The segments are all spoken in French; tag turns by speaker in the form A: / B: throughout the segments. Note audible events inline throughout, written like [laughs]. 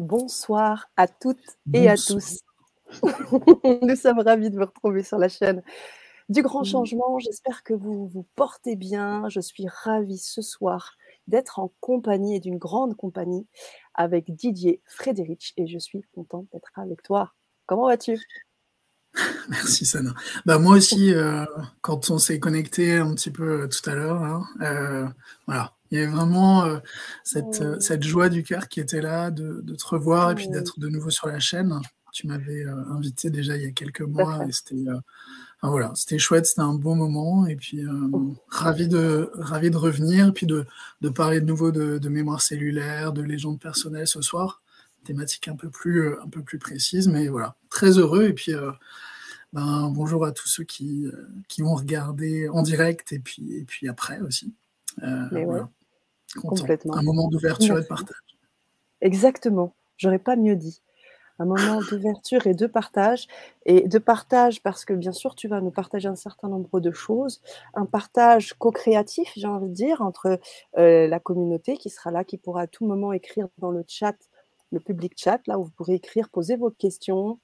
A: Bonsoir à toutes et à tous. [laughs] Nous sommes ravis de vous retrouver sur la chaîne du Grand Changement. J'espère que vous vous portez bien. Je suis ravie ce soir d'être en compagnie et d'une grande compagnie avec Didier Frédéric et je suis contente d'être avec toi. Comment vas-tu? [laughs]
B: Merci Sana. Bah, moi aussi, euh, quand on s'est connecté un petit peu euh, tout à l'heure, hein, euh, voilà, il y avait vraiment cette, cette, joie du cœur qui était là de, de te revoir et puis d'être de nouveau sur la chaîne. Tu m'avais invité déjà il y a quelques mois et c'était enfin, voilà, c'était chouette, c'était un bon moment et puis [laughs] ravi de ravi de revenir et puis de, de parler de nouveau de, de, mémoire cellulaire, de légende personnelle ce soir thématique un peu plus, un peu plus précise, mais voilà, très heureux. Et puis, ben, bonjour à tous ceux qui, euh, qui vont regarder en direct et puis, et puis après aussi.
A: Euh, Complètement.
B: Un moment d'ouverture et de partage.
A: Exactement. J'aurais pas mieux dit. Un moment d'ouverture et de partage. Et de partage parce que bien sûr, tu vas nous partager un certain nombre de choses. Un partage co-créatif, j'ai envie de dire, entre euh, la communauté qui sera là, qui pourra à tout moment écrire dans le chat, le public chat, là où vous pourrez écrire, poser vos questions,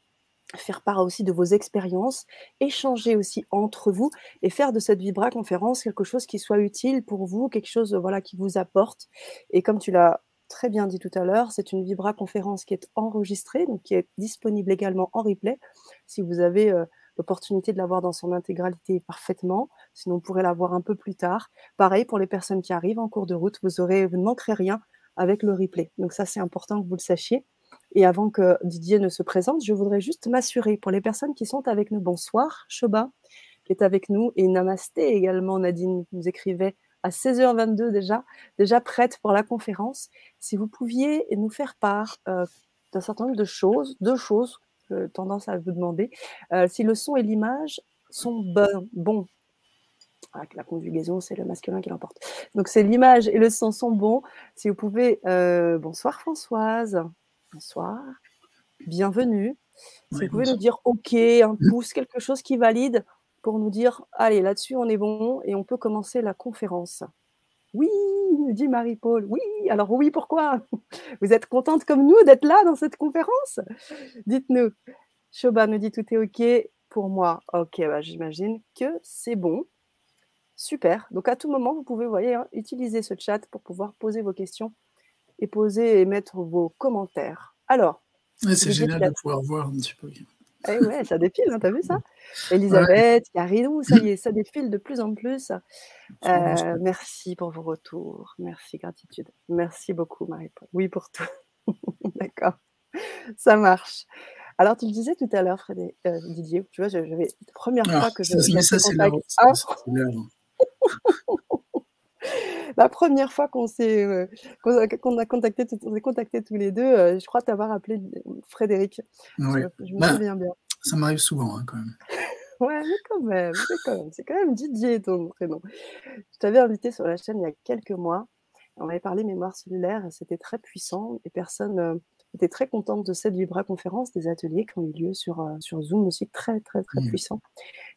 A: faire part aussi de vos expériences, échanger aussi entre vous et faire de cette Vibra conférence quelque chose qui soit utile pour vous, quelque chose voilà qui vous apporte. Et comme tu l'as très bien dit tout à l'heure, c'est une Vibra conférence qui est enregistrée, donc qui est disponible également en replay. Si vous avez euh, l'opportunité de la voir dans son intégralité parfaitement, sinon vous pourrez la voir un peu plus tard. Pareil pour les personnes qui arrivent en cours de route, vous aurez, vous ne manquerez rien avec le replay. Donc ça, c'est important que vous le sachiez. Et avant que Didier ne se présente, je voudrais juste m'assurer pour les personnes qui sont avec nous. Bonsoir, Shoba, qui est avec nous, et Namasté également. Nadine nous écrivait à 16h22 déjà, déjà prête pour la conférence. Si vous pouviez nous faire part euh, d'un certain nombre de choses, deux choses, que tendance à vous demander, euh, si le son et l'image sont bons. Ah, la conjugaison, c'est le masculin qui l'emporte. Donc, c'est l'image et le son sont bons. Si vous pouvez, euh, bonsoir Françoise. Bonsoir. Bienvenue. Si vous pouvez nous dire OK, un pouce, quelque chose qui valide pour nous dire allez, là-dessus, on est bon et on peut commencer la conférence. Oui, dit Marie-Paul. Oui, alors oui, pourquoi? [laughs] Vous êtes contente comme nous d'être là dans cette conférence? Dites-nous. Shoba nous dit tout est OK pour moi. OK, bah, j'imagine que c'est bon. Super. Donc à tout moment, vous pouvez, voyez, hein, utiliser ce chat pour pouvoir poser vos questions et poser et mettre vos commentaires. Alors.
B: c'est génial de pouvoir voir un petit peu.
A: Eh ouais, ça défile, hein, t'as vu ça? Elisabeth, Caridou, ça y est, ça défile de plus en plus. Euh, merci pour vos retours. Merci, gratitude. Merci beaucoup, Marie-Paul. Oui, pour tout. [laughs] D'accord. Ça marche. Alors, tu le disais tout à l'heure, euh, Didier, tu vois, j'avais la première ah, fois que je.
B: Ça, ça c'est [laughs]
A: la première fois qu'on s'est euh, qu'on a, contacté, on s'est contacté tous les deux, euh, je crois t'avoir appelé Frédéric.
B: Je, me bah, souviens bien. Ça m'arrive souvent hein, quand même. [laughs]
A: ouais, mais quand même, c'est quand même Didier ton prénom. Je t'avais invité sur la chaîne il y a quelques mois. On avait parlé mémoire cellulaire, c'était très puissant et personne euh, était très contente de cette Vibra conférence, des ateliers qui ont eu lieu sur, sur Zoom aussi, très très très mmh. puissant.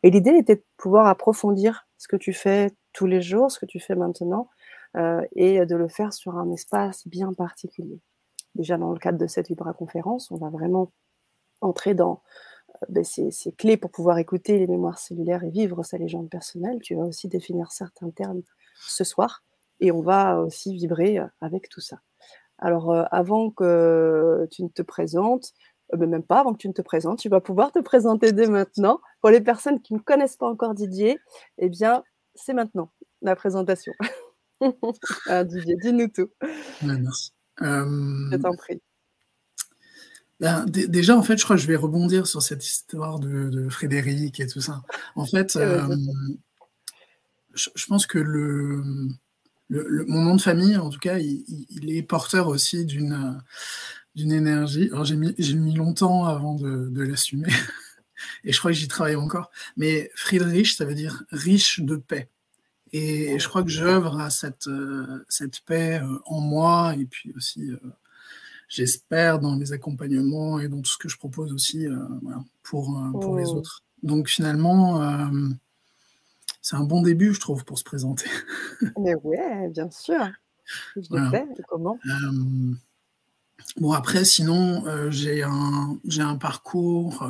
A: Et l'idée était de pouvoir approfondir ce que tu fais tous les jours, ce que tu fais maintenant, euh, et de le faire sur un espace bien particulier. Déjà dans le cadre de cette vibra-conférence, on va vraiment entrer dans euh, ben, ces, clés pour pouvoir écouter les mémoires cellulaires et vivre sa légende personnelle. Tu vas aussi définir certains termes ce soir et on va aussi vibrer euh, avec tout ça. Alors, avant que tu ne te présentes, mais même pas avant que tu ne te présentes, tu vas pouvoir te présenter dès maintenant. Pour les personnes qui ne connaissent pas encore Didier, eh bien, c'est maintenant la présentation. [laughs] ah, Didier, dis-nous tout.
B: merci.
A: je t'en prie.
B: Ben, déjà, en fait, je crois que je vais rebondir sur cette histoire de, Frédéric et tout ça. En fait, euh, je, pense que le, mon nom de famille, en tout cas, il, est porteur aussi d'une d'une énergie. Alors, j'ai mis, mis, longtemps avant de, de l'assumer, [laughs] et je crois que j'y travaille encore. Mais Friedrich, ça veut dire riche de paix. Et je crois que j'œuvre à cette, euh, cette paix euh, en moi et puis aussi, euh, j'espère, dans les accompagnements et dans tout ce que je propose aussi pour, pour les oh. autres. Donc finalement, c'est un bon début, je trouve, pour se présenter. [laughs]
A: Mais ouais, bien sûr. Je voilà. comment?
B: Bon, après, sinon, j'ai un, un parcours,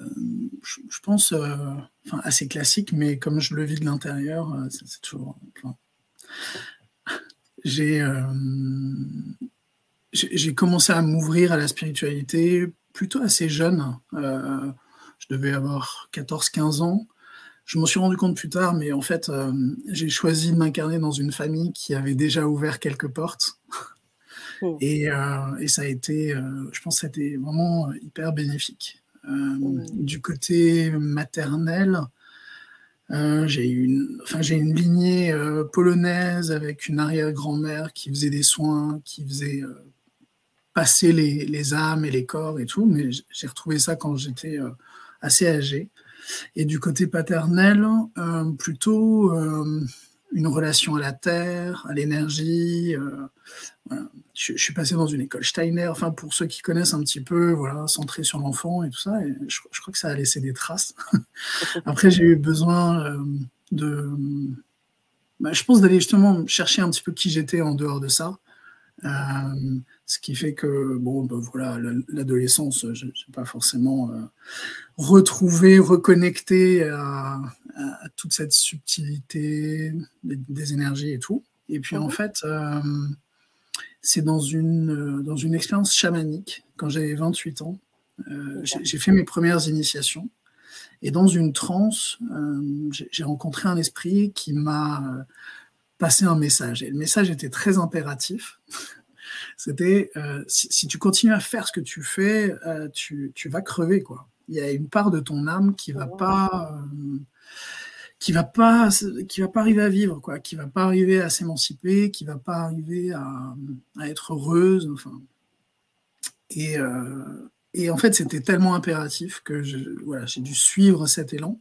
B: je, pense, enfin, assez classique, mais comme je le vis de l'intérieur, c'est toujours. j'ai j'ai commencé à m'ouvrir à la spiritualité plutôt assez jeune. Euh, je devais avoir 14-15 ans. Je m'en suis rendu compte plus tard, mais en fait, euh, j'ai choisi de m'incarner dans une famille qui avait déjà ouvert quelques portes. Oh. [laughs] Et, euh, et, ça a été, je pense, que c'était vraiment hyper bénéfique. Du côté maternel, j'ai une, enfin, j'ai une lignée polonaise avec une arrière-grand-mère qui faisait des soins, qui faisait passer les, âmes et les corps et tout, mais j'ai retrouvé ça quand j'étais euh, assez âgé. Et du côté paternel, euh, plutôt euh, une relation à la terre, à l'énergie. Je, suis passé dans une école Steiner, enfin pour ceux qui connaissent un petit peu, voilà, centré sur l'enfant et tout ça. Et je, crois que ça a laissé des traces. [laughs] Après, j'ai eu besoin de, bah, je pense d'aller justement chercher un petit peu qui j'étais en dehors de ça. Ce qui fait que, bon, ben voilà, l'adolescence, je n'ai pas forcément euh, retrouvé, reconnecté à, toute cette subtilité des, énergies et tout. Et puis, en mhm. fait, euh, c'est dans une, dans une expérience chamanique, quand j'avais 28 ans, euh, j'ai fait mes premières initiations. Et dans une transe, j'ai rencontré un esprit qui m'a passé un message. Et le message était très impératif. [laughs] C'était euh, si, tu continues à faire ce que tu fais, euh, tu, vas crever quoi. Il y a une part de ton âme qui va pas, euh, qui va pas, qui va pas arriver à vivre quoi, qui va pas arriver à s'émanciper, qui va pas arriver à, être heureuse. Enfin, et, et en fait, c'était tellement impératif que je, voilà, j'ai dû suivre cet élan.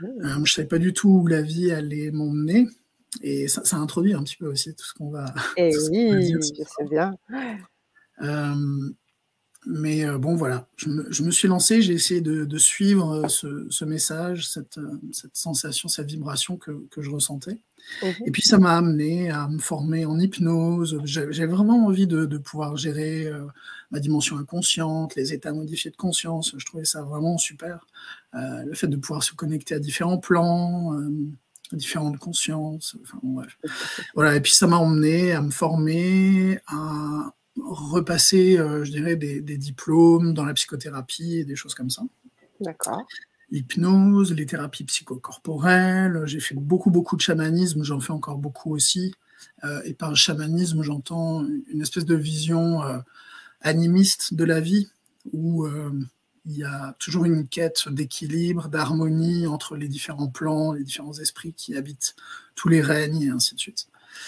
B: Je savais pas du tout où la vie allait m'emmener. Et ça, ça, introduit un petit peu aussi tout ce qu'on va.
A: Et [laughs] eh oui, c'est bien.
B: Euh, mais euh, bon, voilà, je me, je me suis lancé, j'ai essayé de, de suivre euh, ce, ce, message, cette, cette, sensation, cette vibration que, que je ressentais. Mmh Et puis ça m'a amené à me former en hypnose. J'avais vraiment envie de, de pouvoir gérer ma dimension inconsciente, les états modifiés de conscience. Je trouvais ça vraiment super. le fait de pouvoir se connecter à différents plans différentes consciences. Enfin, [laughs] Voilà, et puis ça m'a emmené à me former, à repasser, euh, je dirais, des, diplômes dans la psychothérapie et des choses comme ça.
A: D'accord.
B: L'hypnose, les thérapies psychocorporelles, j'ai fait beaucoup, beaucoup de chamanisme, j'en fais encore beaucoup aussi. Euh, et par chamanisme, j'entends une espèce de vision euh, animiste de la vie, où il y a toujours une quête d'équilibre, d'harmonie entre les différents plans, les différents esprits qui habitent tous les règnes et ainsi de suite.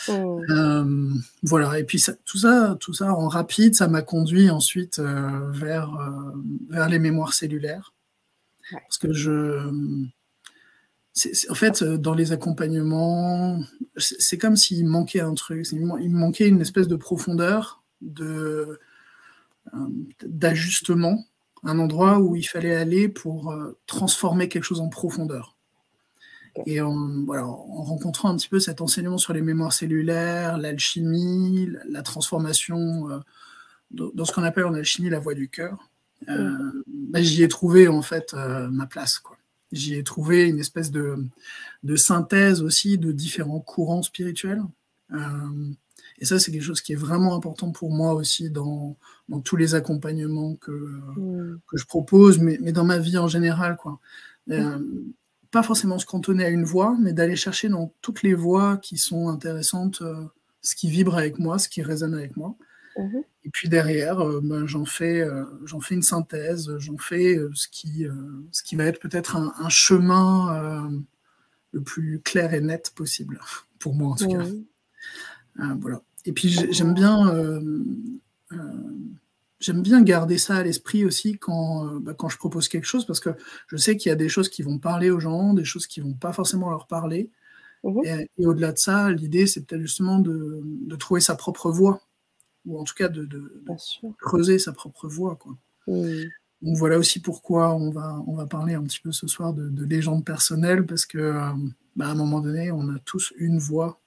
B: Oh. Euh, voilà, et puis tout, ça, tout ça en rapide, ça m'a conduit ensuite euh, vers, euh, vers les mémoires cellulaires. Parce que je. en fait, dans les accompagnements, c'est comme s'il manquait un truc, il me manquait une espèce de profondeur, de d'ajustement un endroit où il fallait aller pour euh, transformer quelque chose en profondeur. Et en, voilà, en, rencontrant un petit peu cet enseignement sur les mémoires cellulaires, l'alchimie, la, transformation, euh, dans, ce qu'on appelle en alchimie la voie du cœur, euh, bah, j'y ai trouvé en fait ma place. Quoi. J'y ai trouvé une espèce de, de, synthèse aussi de différents courants spirituels. Et ça, c'est quelque chose qui est vraiment important pour moi aussi dans, dans tous les accompagnements que, mm. que je propose, mais, mais, dans ma vie en général. Quoi. Euh, pas forcément se cantonner à une voix, mais d'aller chercher dans toutes les voix qui sont intéressantes, euh, ce qui vibre avec moi, ce qui résonne avec moi. Mm-hmm. Et puis derrière, euh, ben, j'en fais, j'en fais une synthèse, j'en fais ce, qui, ce qui va être peut-être un, un, chemin le plus clair et net possible, [laughs] pour moi en tout cas. voilà. Et puis j'aime bien, euh, euh, j'aime bien garder ça à l'esprit aussi quand, euh, bah, quand je propose quelque chose, parce que je sais qu'il y a des choses qui vont parler aux gens, des choses qui vont pas forcément leur parler. Mmh et, au-delà de ça, l'idée, c'est peut-être justement de, de, trouver sa propre voix, ou en tout cas de, de, creuser sa propre voix. Quoi. Mmh. Donc voilà aussi pourquoi on va, on va parler un petit peu ce soir de, de légende personnelle, parce que bah, à un moment donné, on a tous une voix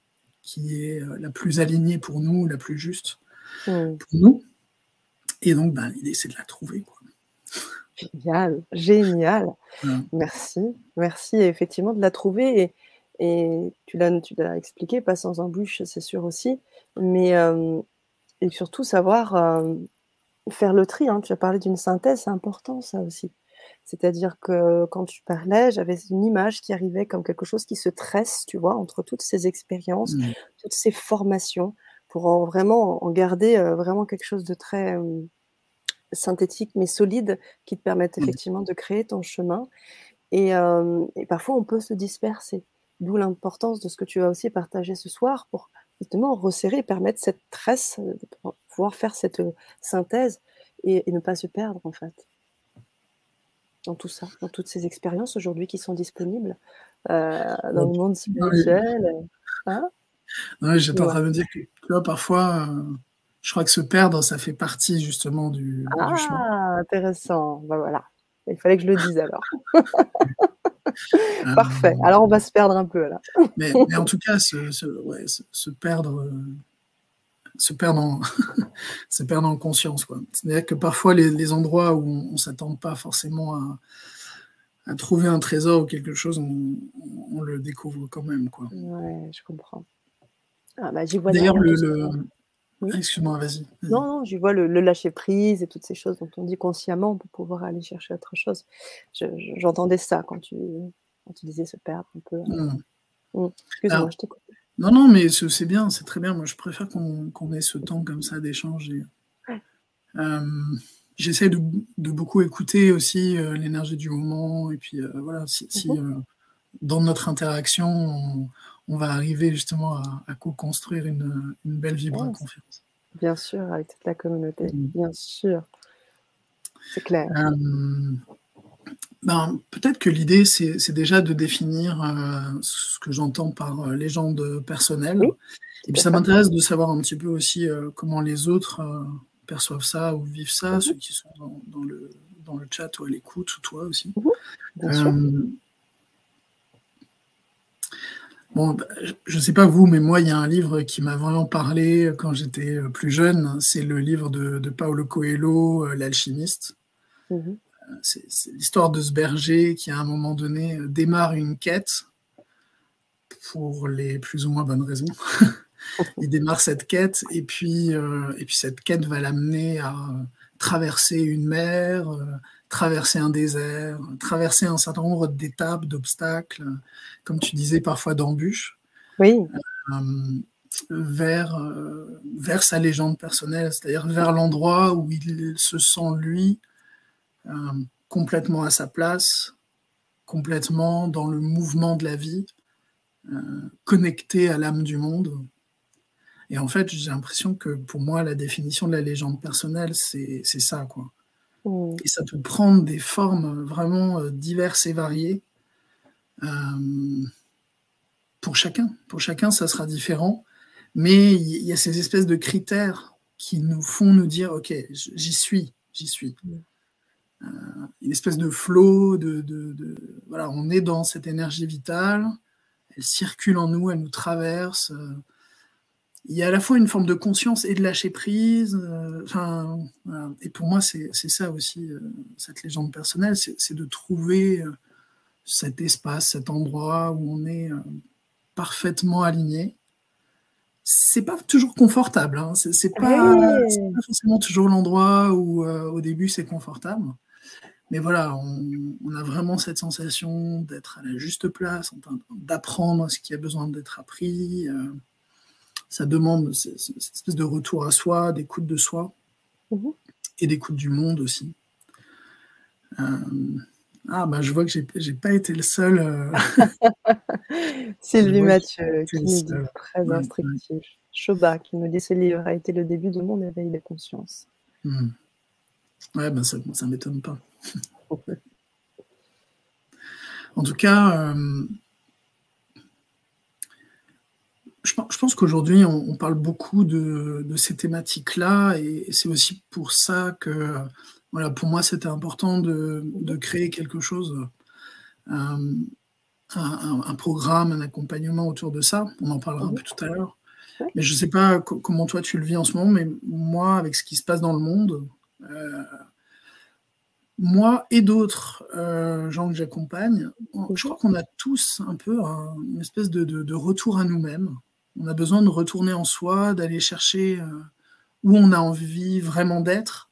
B: qui est euh, la plus alignée pour nous, la plus juste. mmh. pour nous. Et donc, ben, l'idée, c'est de la trouver. Quoi.
A: Génial, génial. Merci, merci effectivement de la trouver. Et, et tu l'as expliqué, pas sans embûche, c'est sûr aussi. Mais et surtout savoir faire le tri. Hein. Tu as parlé d'une synthèse, c'est important ça aussi. C'est-à-dire que quand tu parlais, j'avais une image qui arrivait comme quelque chose qui se tresse, tu vois, entre toutes ces expériences, mmh. toutes ces formations, pour vraiment en garder vraiment quelque chose de très synthétique mais solide qui te permettent mmh. effectivement de créer ton chemin. Et, et, parfois, on peut se disperser. D'où l'importance de ce que tu as aussi partagé ce soir pour justement resserrer et permettre cette tresse, pouvoir faire cette synthèse et, ne pas se perdre en fait. Dans tout ça, dans toutes ces expériences aujourd'hui qui sont disponibles euh, dans le monde spirituel.
B: Hein? J'étais en train de me dire que tu vois, parfois, euh, je crois que se perdre, ça fait partie justement du,
A: ah,
B: chemin.
A: intéressant. Ben voilà. Il fallait que je le dise alors. [laughs] Parfait. Euh, alors on va se perdre un peu là.
B: mais, en tout cas, se, se, perdre, se perdre en, [laughs] se perdre en conscience. C'est-à-dire que parfois les, endroits où on, ne s'attend pas forcément à, à, trouver un trésor ou quelque chose, on, le découvre quand même. Quoi.
A: Ouais, je comprends. Ah,
B: bah, D'ailleurs, le, Excuse-moi, vas-y.
A: non, non, j'y vois le, lâcher prise et toutes ces choses dont on dit consciemment pour pouvoir aller chercher autre chose. J'entendais ça quand tu, tu disais se perdre un peu. Mmh.
B: Mmh. Excuse-moi, je t'écoute. Non, non, mais c'est bien, c'est très bien. Moi, je préfère qu'on ait ce temps comme ça d'échange. Euh, j'essaie de, beaucoup écouter aussi euh, l'énergie du moment. Et puis, euh, voilà, si, mmh. dans notre interaction, on va arriver justement à, co-construire une, belle vibra confiance.
A: Bien sûr, avec toute la communauté, mm. bien sûr. C'est clair. Euh,
B: ben, Peut-être que l'idée, c'est déjà de définir euh, ce que j'entends par euh, légende personnelle. Et puis ça m'intéresse de savoir un petit peu aussi comment les autres perçoivent ça ou vivent ça, mm-hmm. ceux qui sont dans, le, dans le chat ou à l'écoute, ou toi aussi. Mm-hmm. Bon, bah, je ne sais pas vous, mais moi, il y a un livre qui m'a vraiment parlé quand j'étais euh, plus jeune. C'est le livre de, de Paolo Coelho, euh, L'alchimiste. Mhm. Euh, c'est l'histoire de ce berger qui, à un moment donné, démarre une quête pour les plus ou moins bonnes raisons. [laughs] il démarre cette quête et puis, et puis cette quête va l'amener à traverser une mer, traverser un désert, traverser un certain nombre d'étapes, d'obstacles, comme tu disais parfois d'embûches,
A: oui.
B: Euh, vers, euh, vers sa légende personnelle, c'est-à-dire vers l'endroit où il se sent, lui, euh, complètement à sa place, complètement dans le mouvement de la vie, connecté à l'âme du monde. Et en fait, j'ai l'impression que pour moi, la définition de la légende personnelle, c'est ça, quoi. Mm. Et ça peut prendre des formes vraiment euh, diverses et variées. Euh, pour chacun. Pour chacun, ça sera différent. Mais il y a ces espèces de critères qui nous font nous dire, OK, j'y suis, j'y suis. Euh, une espèce de flot, de, voilà, on est dans cette énergie vitale, elle circule en nous, elle nous traverse il y a à la fois une forme de conscience et de lâcher prise. Euh, enfin, Et pour moi, c'est ça aussi, euh, cette légende personnelle, c'est de trouver euh, cet espace, cet endroit où on est parfaitement aligné. C'est pas toujours confortable, hein. c'est pas, pas, forcément toujours l'endroit où au début c'est confortable. Mais voilà, on, a vraiment cette sensation d'être à la juste place, d'apprendre ce qui a besoin d'être appris ça demande cette espèce de retour à soi, d'écoute de soi mhm. et d'écoute du monde aussi. Euh, ah, bah, je vois que j'ai, n'ai pas été le seul. Euh... [laughs]
A: Sylvie Mathieu, qui nous dit très instructif. Choba, qui nous dit ce livre a été le début de mon éveil de conscience.
B: Hmm. Ouais, ben ça ne m'étonne pas. en tout cas, euh, je, pense qu'aujourd'hui, on, parle beaucoup de, ces thématiques-là, et, c'est aussi pour ça que, voilà, pour moi, c'était important de, créer quelque chose, euh, un, programme, un accompagnement autour de ça. On en parlera un peu tout à l'heure. Mais je ne sais pas comment toi tu le vis en ce moment, mais moi, avec ce qui se passe dans le monde, moi et d'autres euh, gens que j'accompagne, je crois qu'on a tous un peu une espèce de, retour à nous-mêmes. On a besoin de retourner en soi, d'aller chercher euh, où on a envie vraiment d'être,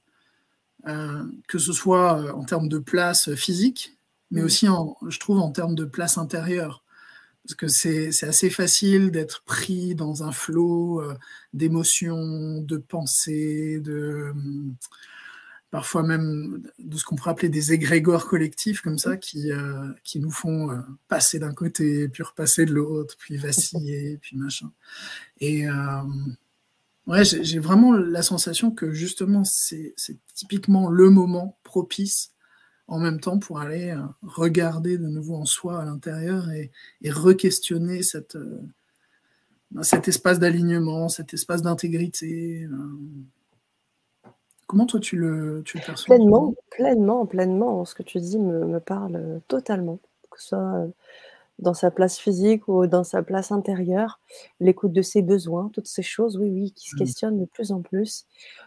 B: que ce soit en termes de place physique, mais mm. aussi, je trouve, en termes de place intérieure parce que c'est assez facile d'être pris dans un flot euh, d'émotions, de pensées, de parfois même de ce qu'on pourrait appeler des égrégores collectifs comme ça qui, euh, qui nous font euh, passer d'un côté, puis repasser de l'autre, puis vaciller, [laughs] puis machin. Et ouais, j'ai vraiment la sensation que justement c'est typiquement le moment propice en même temps pour aller euh, regarder de nouveau en soi à l'intérieur et, re-questionner cette, euh, ben, cet espace d'alignement, cet espace d'intégrité. Euh. Comment toi tu le, tu le perçois
A: Pleinement, pleinement, pleinement. Ce que tu dis me, me parle totalement. Que ce soit dans sa place physique ou dans sa place intérieure, l'écoute de ses besoins, toutes ces choses, oui, oui, qui se mmh. questionnent de plus en plus.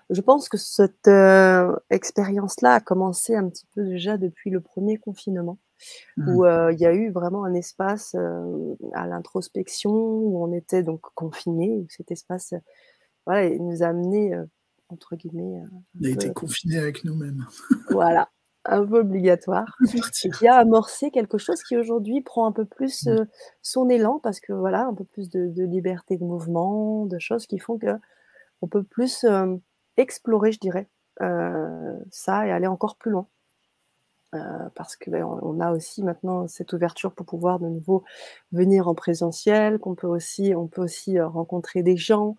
A: Je pense que cette euh, expérience-là a commencé un petit peu déjà depuis le premier confinement, où mmh. euh, il y a eu vraiment un espace euh, à l'introspection, où on était donc confinés, où cet espace voilà, il nous a amené, entre guillemets...
B: On a été confinés avec nous-mêmes. [laughs]
A: voilà, un peu obligatoire, [laughs] qui a amorcé quelque chose qui aujourd'hui prend un peu plus mmh. euh, son élan parce que voilà, un peu plus de, liberté de mouvement, de choses qui font que on peut plus euh, explorer, je dirais, euh, ça et aller encore plus loin. parce que ben, on a aussi maintenant cette ouverture pour pouvoir de nouveau venir en présentiel, qu'on peut aussi, on peut aussi rencontrer des gens,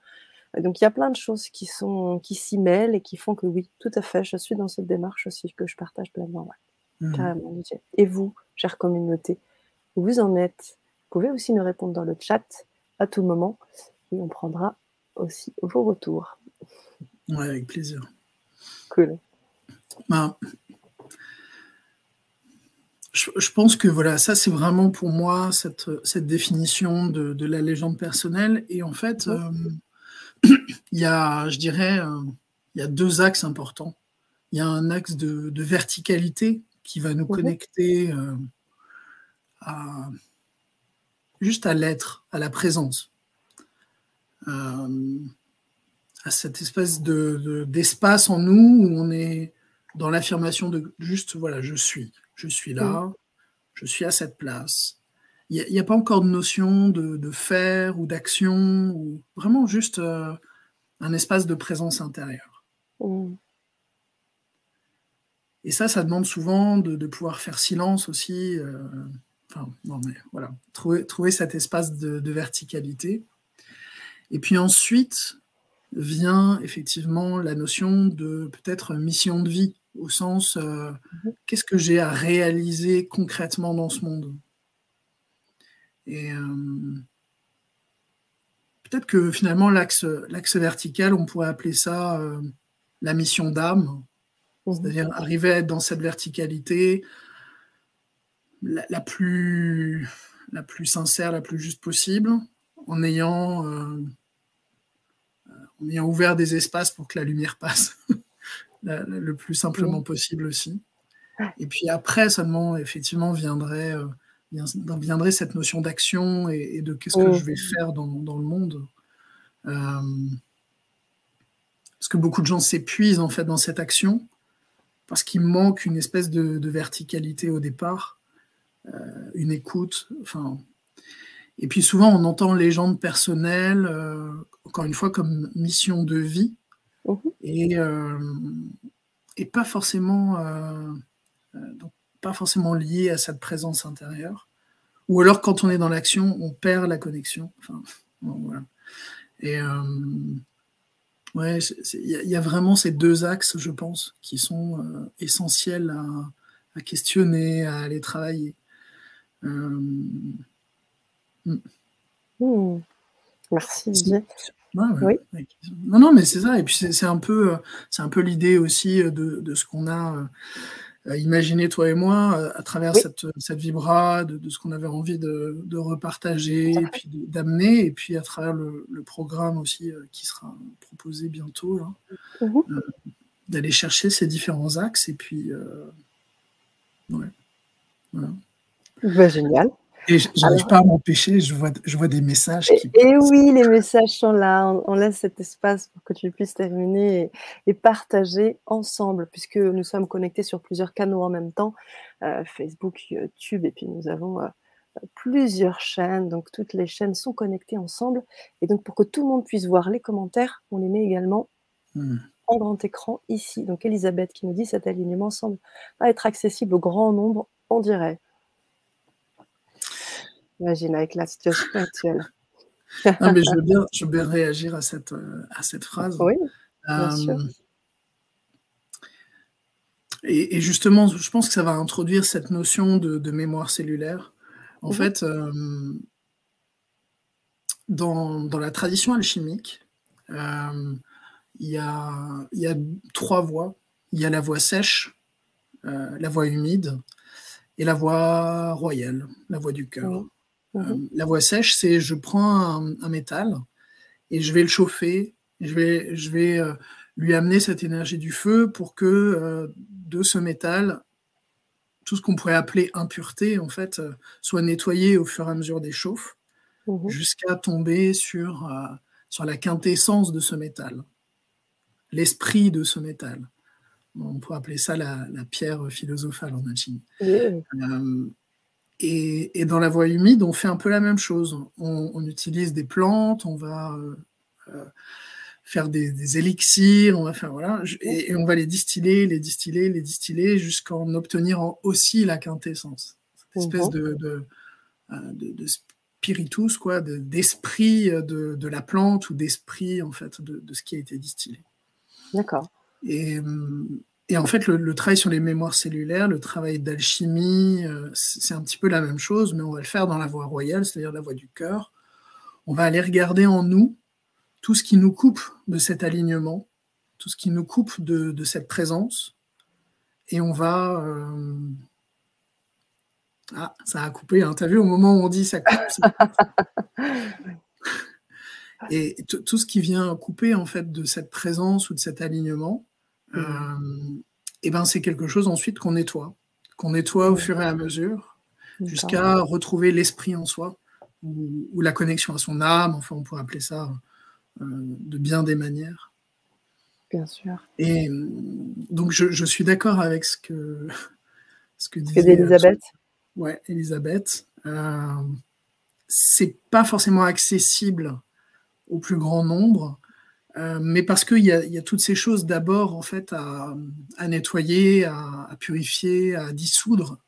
A: donc il y a plein de choses qui sont qui s'y mêlent et qui font que oui, tout à fait, je suis dans cette démarche aussi que je partage pleinement. Mmh. Carrément, Et vous, chère communauté, où vous en êtes Vous pouvez aussi nous répondre dans le chat à tout moment et on prendra aussi vos retours.
B: Ouais, avec plaisir.
A: Cool.
B: Ben, je, pense que voilà, ça c'est vraiment pour moi cette, cette définition de, de, la légende personnelle. Et en fait, mmh. euh, [coughs] il y a, je dirais, euh, il y a deux axes importants. Il y a un axe de, verticalité qui va nous mhm. connecter euh, à, juste à l'être, à la présence, euh, à cette espèce de, d'espace en nous où on est dans l'affirmation de juste, voilà, je suis, je suis là, mhm. je suis à cette place, il n'y a, pas encore de notion de, faire ou d'action, ou vraiment juste euh, un espace de présence intérieure. Mmh. Et ça, ça demande souvent de, pouvoir faire silence aussi. Euh, enfin, non, mais voilà, trouver, trouver cet espace de, verticalité. Et puis ensuite vient effectivement la notion de peut-être mission de vie, au sens euh, mmh. qu'est-ce que j'ai à réaliser concrètement dans ce monde? Et euh, peut-être que finalement, l'axe, vertical, on pourrait appeler ça euh, la mission d'âme, mhm. c'est-à-dire arriver à être dans cette verticalité la, plus, la plus sincère, la plus juste possible, en ayant, euh, en ayant ouvert des espaces pour que la lumière passe [laughs] le plus simplement possible aussi. Et puis après seulement, effectivement, viendrait viendrait cette notion d'action et, de qu'est-ce que je vais mm. faire dans, le monde. Euh, parce que beaucoup de gens s'épuisent en fait dans cette action parce qu'il manque une espèce de, verticalité au départ, euh, une écoute. Enfin, et puis souvent on entend légende personnelle, euh, encore une fois comme mission de vie, mm-hmm. et, et, pas forcément pas forcément lié à cette présence intérieure. Ou alors, quand on est dans l'action, on perd la connexion. Enfin, voilà. Et euh, ouais, il y, a vraiment ces deux axes, je pense, qui sont euh, essentiels à, questionner, à aller travailler. Euh,
A: hmm. Hmm. Merci, Didier.
B: oui. Non, non, mais c'est ça. Et puis c'est un peu, c'est un peu l'idée aussi de, de ce qu'on a imaginer toi et moi à travers cette, cette, vibra de, ce qu'on avait envie de, repartager et puis d'amener, et puis à travers le, programme aussi qui sera proposé bientôt, mhm. d'aller chercher ces différents axes et puis ouais.
A: Voilà. Bah, génial.
B: Et je n'arrive pas à m'empêcher, je vois, je vois des messages.
A: Qui... Et, oui, les messages sont là. On, laisse cet espace pour que tu puisses terminer et, partager ensemble, puisque nous sommes connectés sur plusieurs canaux en même temps euh, Facebook, YouTube, et puis nous avons euh, plusieurs chaînes. Donc, toutes les chaînes sont connectées ensemble. Et donc, pour que tout le monde puisse voir les commentaires, on les met également. Hmm. en grand écran ici. Donc Elisabeth qui nous dit cet alignement semble pas être accessible au grand nombre en direct. Imagine avec la situation actuelle. [laughs]
B: non, mais je veux, bien, je veux bien réagir à cette, euh, à cette phrase.
A: Oui, bien sûr. Euh,
B: et, justement, je pense que ça va introduire cette notion de, mémoire cellulaire. En mhm. fait, euh, dans, dans, la tradition alchimique, il y, a, y, a, trois voies. Il y a la voie sèche, la voie humide et la voie royale, la voie du cœur. Euh, mhm. la voie sèche, c'est je prends un, métal et je vais le chauffer, je vais, je vais euh, lui amener cette énergie du feu pour que euh, de ce métal, tout ce qu'on pourrait appeler impureté, en fait, soit nettoyé au fur et à mesure des chauffes, mhm. jusqu'à tomber sur, sur la quintessence de ce métal, l'esprit de ce métal. On pourrait appeler ça la, pierre philosophale en alchimie. Et, dans la voie humide, on fait un peu la même chose. On, utilise des plantes, on va euh, euh, faire des, élixirs, on va faire voilà, et, on va les distiller, les distiller, les distiller, jusqu'à en obtenir aussi la quintessence. Cette espèce de, de, euh, spiritus, quoi, d'esprit de, la plante ou d'esprit en fait de, ce qui a été distillé.
A: D'accord.
B: Et, hum, et en fait, le, travail sur les mémoires cellulaires, le travail d'alchimie, euh, c'est un petit peu la même chose, mais on va le faire dans la voie royale, c'est-à-dire la voie du cœur. On va aller regarder en nous tout ce qui nous coupe de cet alignement, tout ce qui nous coupe de, cette présence, et on va... Euh, ah, ça a coupé, hein. as vu, au moment où on dit ça coupe. Ça [laughs] et tout ce qui vient couper en fait de cette présence ou de cet alignement, et euh, eh ben c'est quelque chose ensuite qu'on nettoie, qu'on nettoie au fur et à mesure, jusqu'à retrouver l'esprit en soi, ou, la connexion à son âme, enfin on pourrait appeler ça euh, de bien des manières.
A: Bien sûr.
B: Et donc je, suis d'accord avec ce que [laughs]
A: ce que disait Elisabeth.
B: ouais, Elisabeth. Euh, c'est pas forcément accessible au plus grand nombre, euh, mais parce qu'il y, y, a toutes ces choses d'abord en fait à, nettoyer, à, purifier, à dissoudre.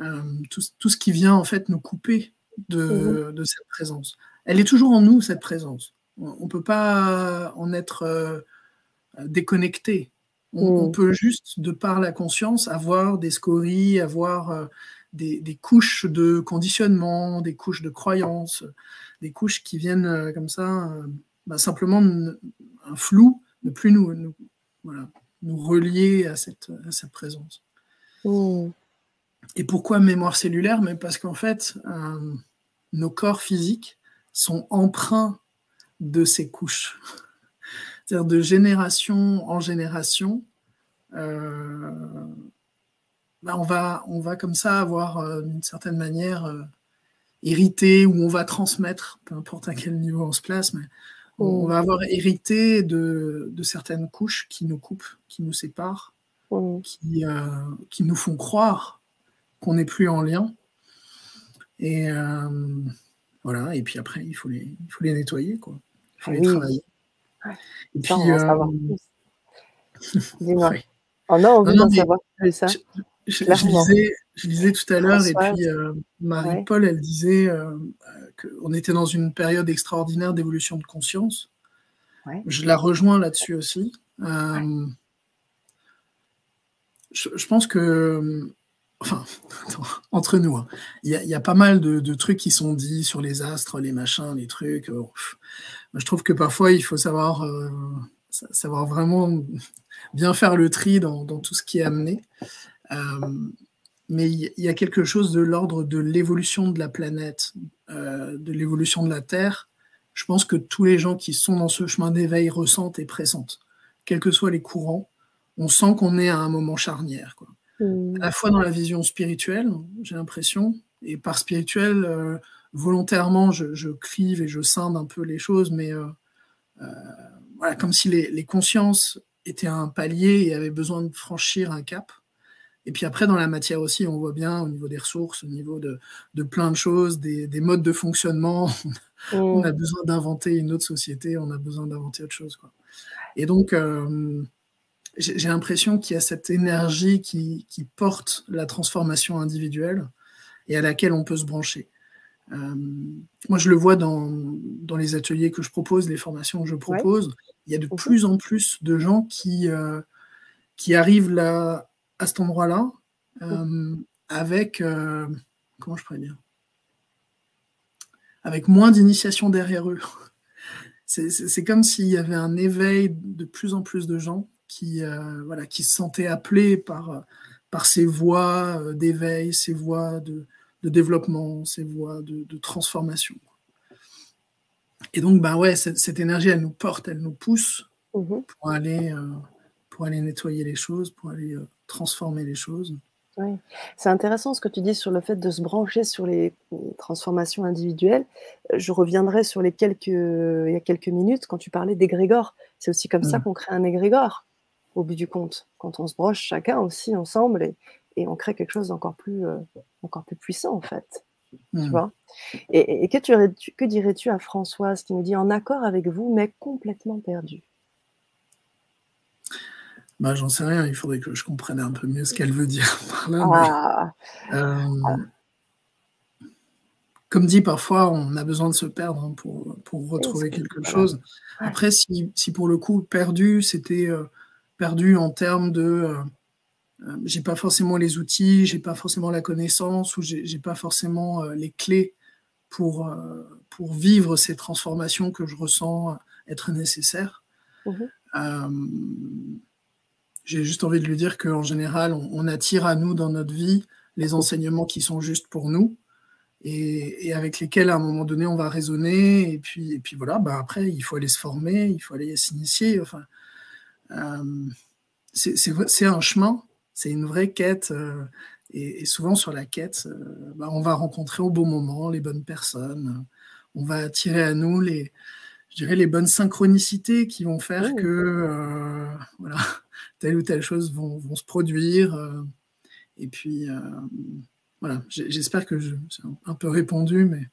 B: Euh, tout, tout, ce qui vient en fait nous couper de, mhm. de, cette présence. Elle est toujours en nous cette présence. On ne peut pas en être euh, déconnecté. On, mhm. peut juste, de par la conscience, avoir des scories, avoir des, des, couches de conditionnement, des couches de croyances, des couches qui viennent comme ça bah, simplement un flou, ne plus nous, nous, nous relier à cette, à présence.
A: Mmh.
B: Et pourquoi mémoire cellulaire? Mais parce qu'en fait, euh, nos corps physiques sont empreints de ces couches. [laughs] C'est-à-dire de génération en génération, euh, bah, on, va, on va comme ça avoir euh, d'une certaine manière hérité ou on va transmettre, peu importe à quel niveau on se place, mais on va avoir hérité de, certaines couches qui nous coupent, qui nous séparent, qui, euh, qui, nous font croire qu'on n'est plus en lien. Et euh, voilà, et puis après, il faut les, il faut les nettoyer, quoi. Il faut les travailler.
A: Et puis, euh, Dis-moi. [laughs] On a envie d'en savoir plus. Hein.
B: Je, je, je lisais tout à l'heure, et puis euh, Marie-Paul, elle disait euh, qu'on était dans une période extraordinaire d'évolution de conscience. Je la rejoins là-dessus aussi. Euh, je, pense que, enfin, [laughs] entre nous, hein, il y, a pas mal de, trucs qui sont dits sur les astres, les machins, les trucs. je trouve que parfois, il faut savoir, savoir vraiment bien faire le tri dans, tout ce qui est amené. Mais il y, a quelque chose de l'ordre de l'évolution de la planète, de l'évolution de la Terre. Je pense que tous les gens qui sont dans ce chemin d'éveil ressentent et pressentent, quels que soient les courants. On sent qu'on est à un moment charnière. Quoi. Mmh. À la fois dans la vision spirituelle, j'ai l'impression, et par spirituel, euh, volontairement, je, je, crive et je scinde un peu les choses, mais euh, euh, voilà, comme si les, consciences étaient un palier et avaient besoin de franchir un cap. Et puis après, dans la matière aussi, on voit bien au niveau des ressources, au niveau de, plein de choses, des, modes de fonctionnement, [laughs] on a mmh. besoin d'inventer une autre société, on a besoin d'inventer autre chose. Quoi. Et donc, j'ai l'impression qu'il y a cette énergie qui, porte la transformation individuelle et à laquelle on peut se brancher. Euh, moi, je le vois dans, dans, les ateliers que je propose, les formations que je propose. Il y a de plus en plus de gens qui, euh, qui arrivent là, à cet endroit-là euh, avec, comment je pourrais dire, avec moins d'initiation derrière eux. [laughs] C'est comme s'il y avait un éveil de plus en plus de gens qui, voilà, qui se sentaient appelés par, par ces voies d'éveil, ces voies de, de développement, ces voies de, transformation. Et donc, bah ouais, cette, énergie, elle nous porte, elle nous pousse mhm. pour, aller, euh, pour aller nettoyer les choses, pour aller euh, transformer les choses.
A: Oui. C'est intéressant ce que tu dis sur le fait de se brancher sur les transformations individuelles. Je reviendrai sur les quelques, il y a quelques minutes quand tu parlais d'égrégore. C'est aussi comme ça mm. qu'on crée un égrégore, au bout du compte. Quand on se branche chacun aussi ensemble et, et on crée quelque chose d'encore plus, euh, encore plus puissant en fait. Tu hmm. vois? Et, que, tu, que dirais-tu à Françoise qui nous dit en accord avec vous, mais complètement perdu
B: bah, J'en sais rien, il faudrait que je comprenne un peu mieux ce qu'elle veut dire par là. Ah. Euh, comme dit, parfois, on a besoin de se perdre hein, pour, pour retrouver quelque chose. Après, si, si, pour le coup, perdu, c'était euh, perdu en termes de euh, j'ai pas forcément les outils, j'ai pas forcément la connaissance ou j'ai pas forcément euh, les clés pour, euh, pour vivre ces transformations que je ressens être nécessaires. Mhm. J'ai juste envie de lui dire qu'en général, on, attire à nous dans notre vie les enseignements qui sont justes pour nous et, avec lesquels à un moment donné on va raisonner et puis, et puis voilà, bah après il faut aller se former, il faut aller s'initier. Enfin, c'est un chemin c'est une vraie quête. Euh, et, souvent sur la quête, euh, bah, on va rencontrer au bon moment les bonnes personnes. On va attirer à nous les, je dirais, les bonnes synchronicités qui vont faire que euh, voilà, [laughs] telle ou telle chose vont, vont se produire. et puis, voilà, j'espère que j'ai un peu répondu, mais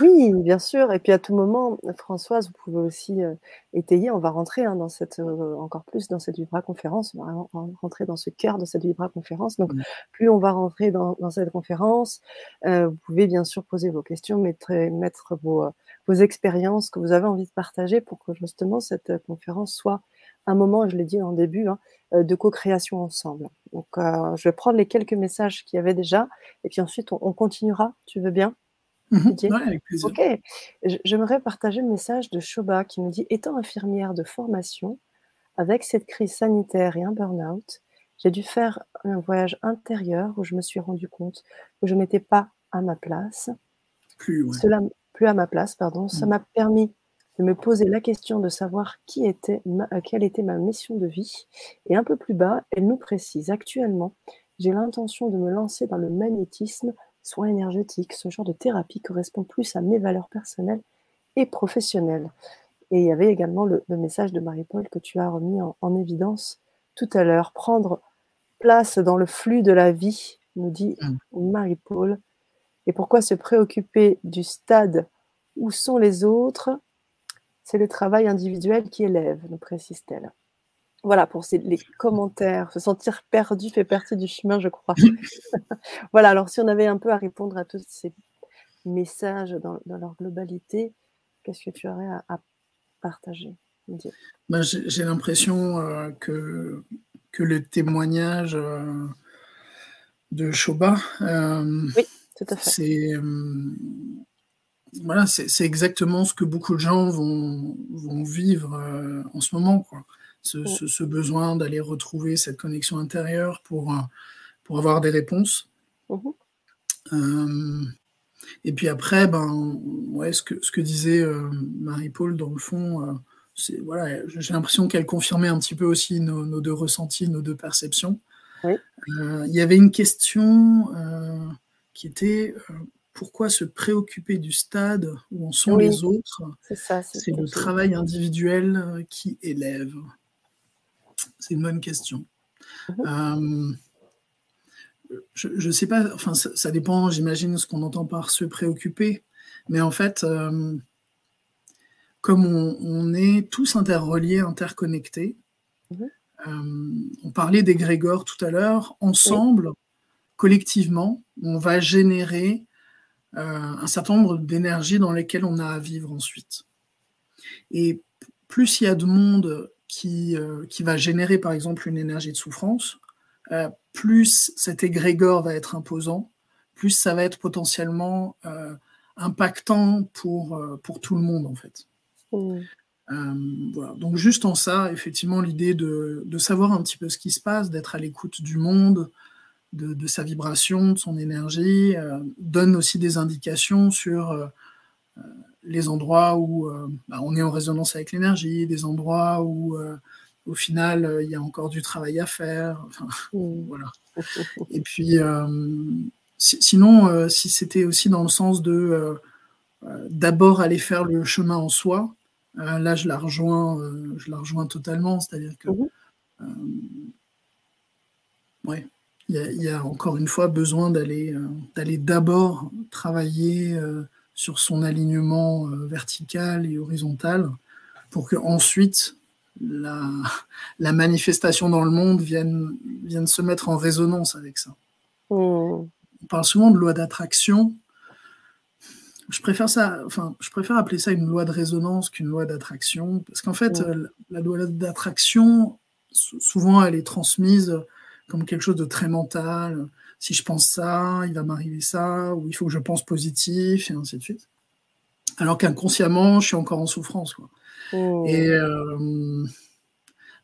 A: oui, bien sûr. Et puis à tout moment, Françoise, vous pouvez aussi euh, étayer. On va rentrer hein, dans cette, euh, encore plus dans cette Vibra conférence. On va rentrer dans ce cœur de cette Vibra conférence. Donc, plus on va rentrer dans, cette conférence, euh, vous pouvez bien sûr poser vos questions, mettre, mettre vos, vos expériences que vous avez envie de partager pour que justement cette conférence soit un moment, je l'ai dit en début, hein, de co-création ensemble. Donc, je vais prendre les quelques messages qu'il y avait déjà, et puis ensuite on continuera. Tu veux bien?
B: Mhm. avec plaisir.
A: Ok. J'aimerais partager le message de Shoba qui nous dit Étant infirmière de formation, avec cette crise sanitaire et un burn-out, j'ai dû faire un voyage intérieur où je me suis rendu compte que je n'étais pas à ma place.
B: Plus,
A: Cela, plus à ma place, pardon. Ça mm. m'a permis de me poser la question de savoir qui était euh, quelle était ma mission de vie. Et un peu plus bas, elle nous précise actuellement, j'ai l'intention de me lancer dans le magnétisme soins énergétiques, ce genre de thérapie correspond plus à mes valeurs personnelles et professionnelles. Et il y avait également le, message de Marie-Paul que tu as remis en, évidence tout à l'heure. Prendre place dans le flux de la vie, nous dit mm. Marie-Paul. Et pourquoi se préoccuper du stade où sont les autres? C'est le travail individuel qui élève, nous précise-t-elle. Voilà, pour les commentaires, se sentir perdu fait partie du chemin, je crois. [laughs] voilà, alors si on avait un peu à répondre à tous ces messages dans, leur globalité, qu'est-ce que tu aurais à, partager
B: ben, J'ai l'impression euh, que, que le témoignage euh, de Shoba,
A: euh, oui, tout à fait.
B: c'est voilà, c'est exactement ce que beaucoup de gens vont, vont vivre en ce moment. Quoi ce, besoin d'aller retrouver cette connexion intérieure pour, pour avoir des réponses. Mmh et puis après, ben, ouais, ce, que, ce que disait Marie-Paul, dans le fond, voilà, j'ai l'impression qu'elle confirmait un petit peu aussi nos, deux ressentis, nos deux perceptions. il y avait une question qui était pourquoi se préoccuper du stade où en sont les autres? C'est le travail individuel euh, qui élève. C'est une bonne question. Mhm. Euh, je ne sais pas, enfin, ça, dépend, j'imagine, ce qu'on entend par se préoccuper. Mais en fait, euh, comme on, est tous interreliés, interconnectés, mhm. on parlait des Grégor tout à l'heure, ensemble, collectivement, on va générer euh, un certain nombre d'énergies dans lesquelles on a à vivre ensuite. Et plus il y a de monde qui, euh, qui va générer par exemple une énergie de souffrance, euh, plus cet égrégore va être imposant, plus ça va être potentiellement impactant pour, pour tout le monde en fait. Mmh. voilà. Donc juste en ça, effectivement, l'idée de, de, savoir un petit peu ce qui se passe, d'être à l'écoute du monde, de, sa vibration, de son énergie, euh, donne aussi des indications sur euh, euh, les endroits où bah, on est en résonance avec l'énergie, des endroits où au final il y a encore du travail à faire. Mmh. [laughs] voilà. Et puis sinon, si c'était aussi dans le sens de d'abord aller faire le chemin en soi, là je la rejoins, je la rejoins totalement, c'est-à-dire que mmh. ouais, il y, a, encore une fois besoin d'aller euh, d'aller d'abord travailler euh, sur son alignement euh, vertical et horizontal pour que ensuite la, [laughs] la, manifestation dans le monde vienne, vienne se mettre en résonance avec ça. Hmm. On parle souvent de loi d'attraction. Je préfère ça, enfin, je préfère appeler ça une loi de résonance qu'une loi d'attraction, parce qu'en fait, hmm. la loi d'attraction, souvent, elle est transmise comme quelque chose de très mental. Si je pense ça, il va m'arriver ça, ou il faut que je pense positif, et ainsi de suite. Alors qu'inconsciemment, je suis encore en souffrance. Quoi. Oh. Et euh,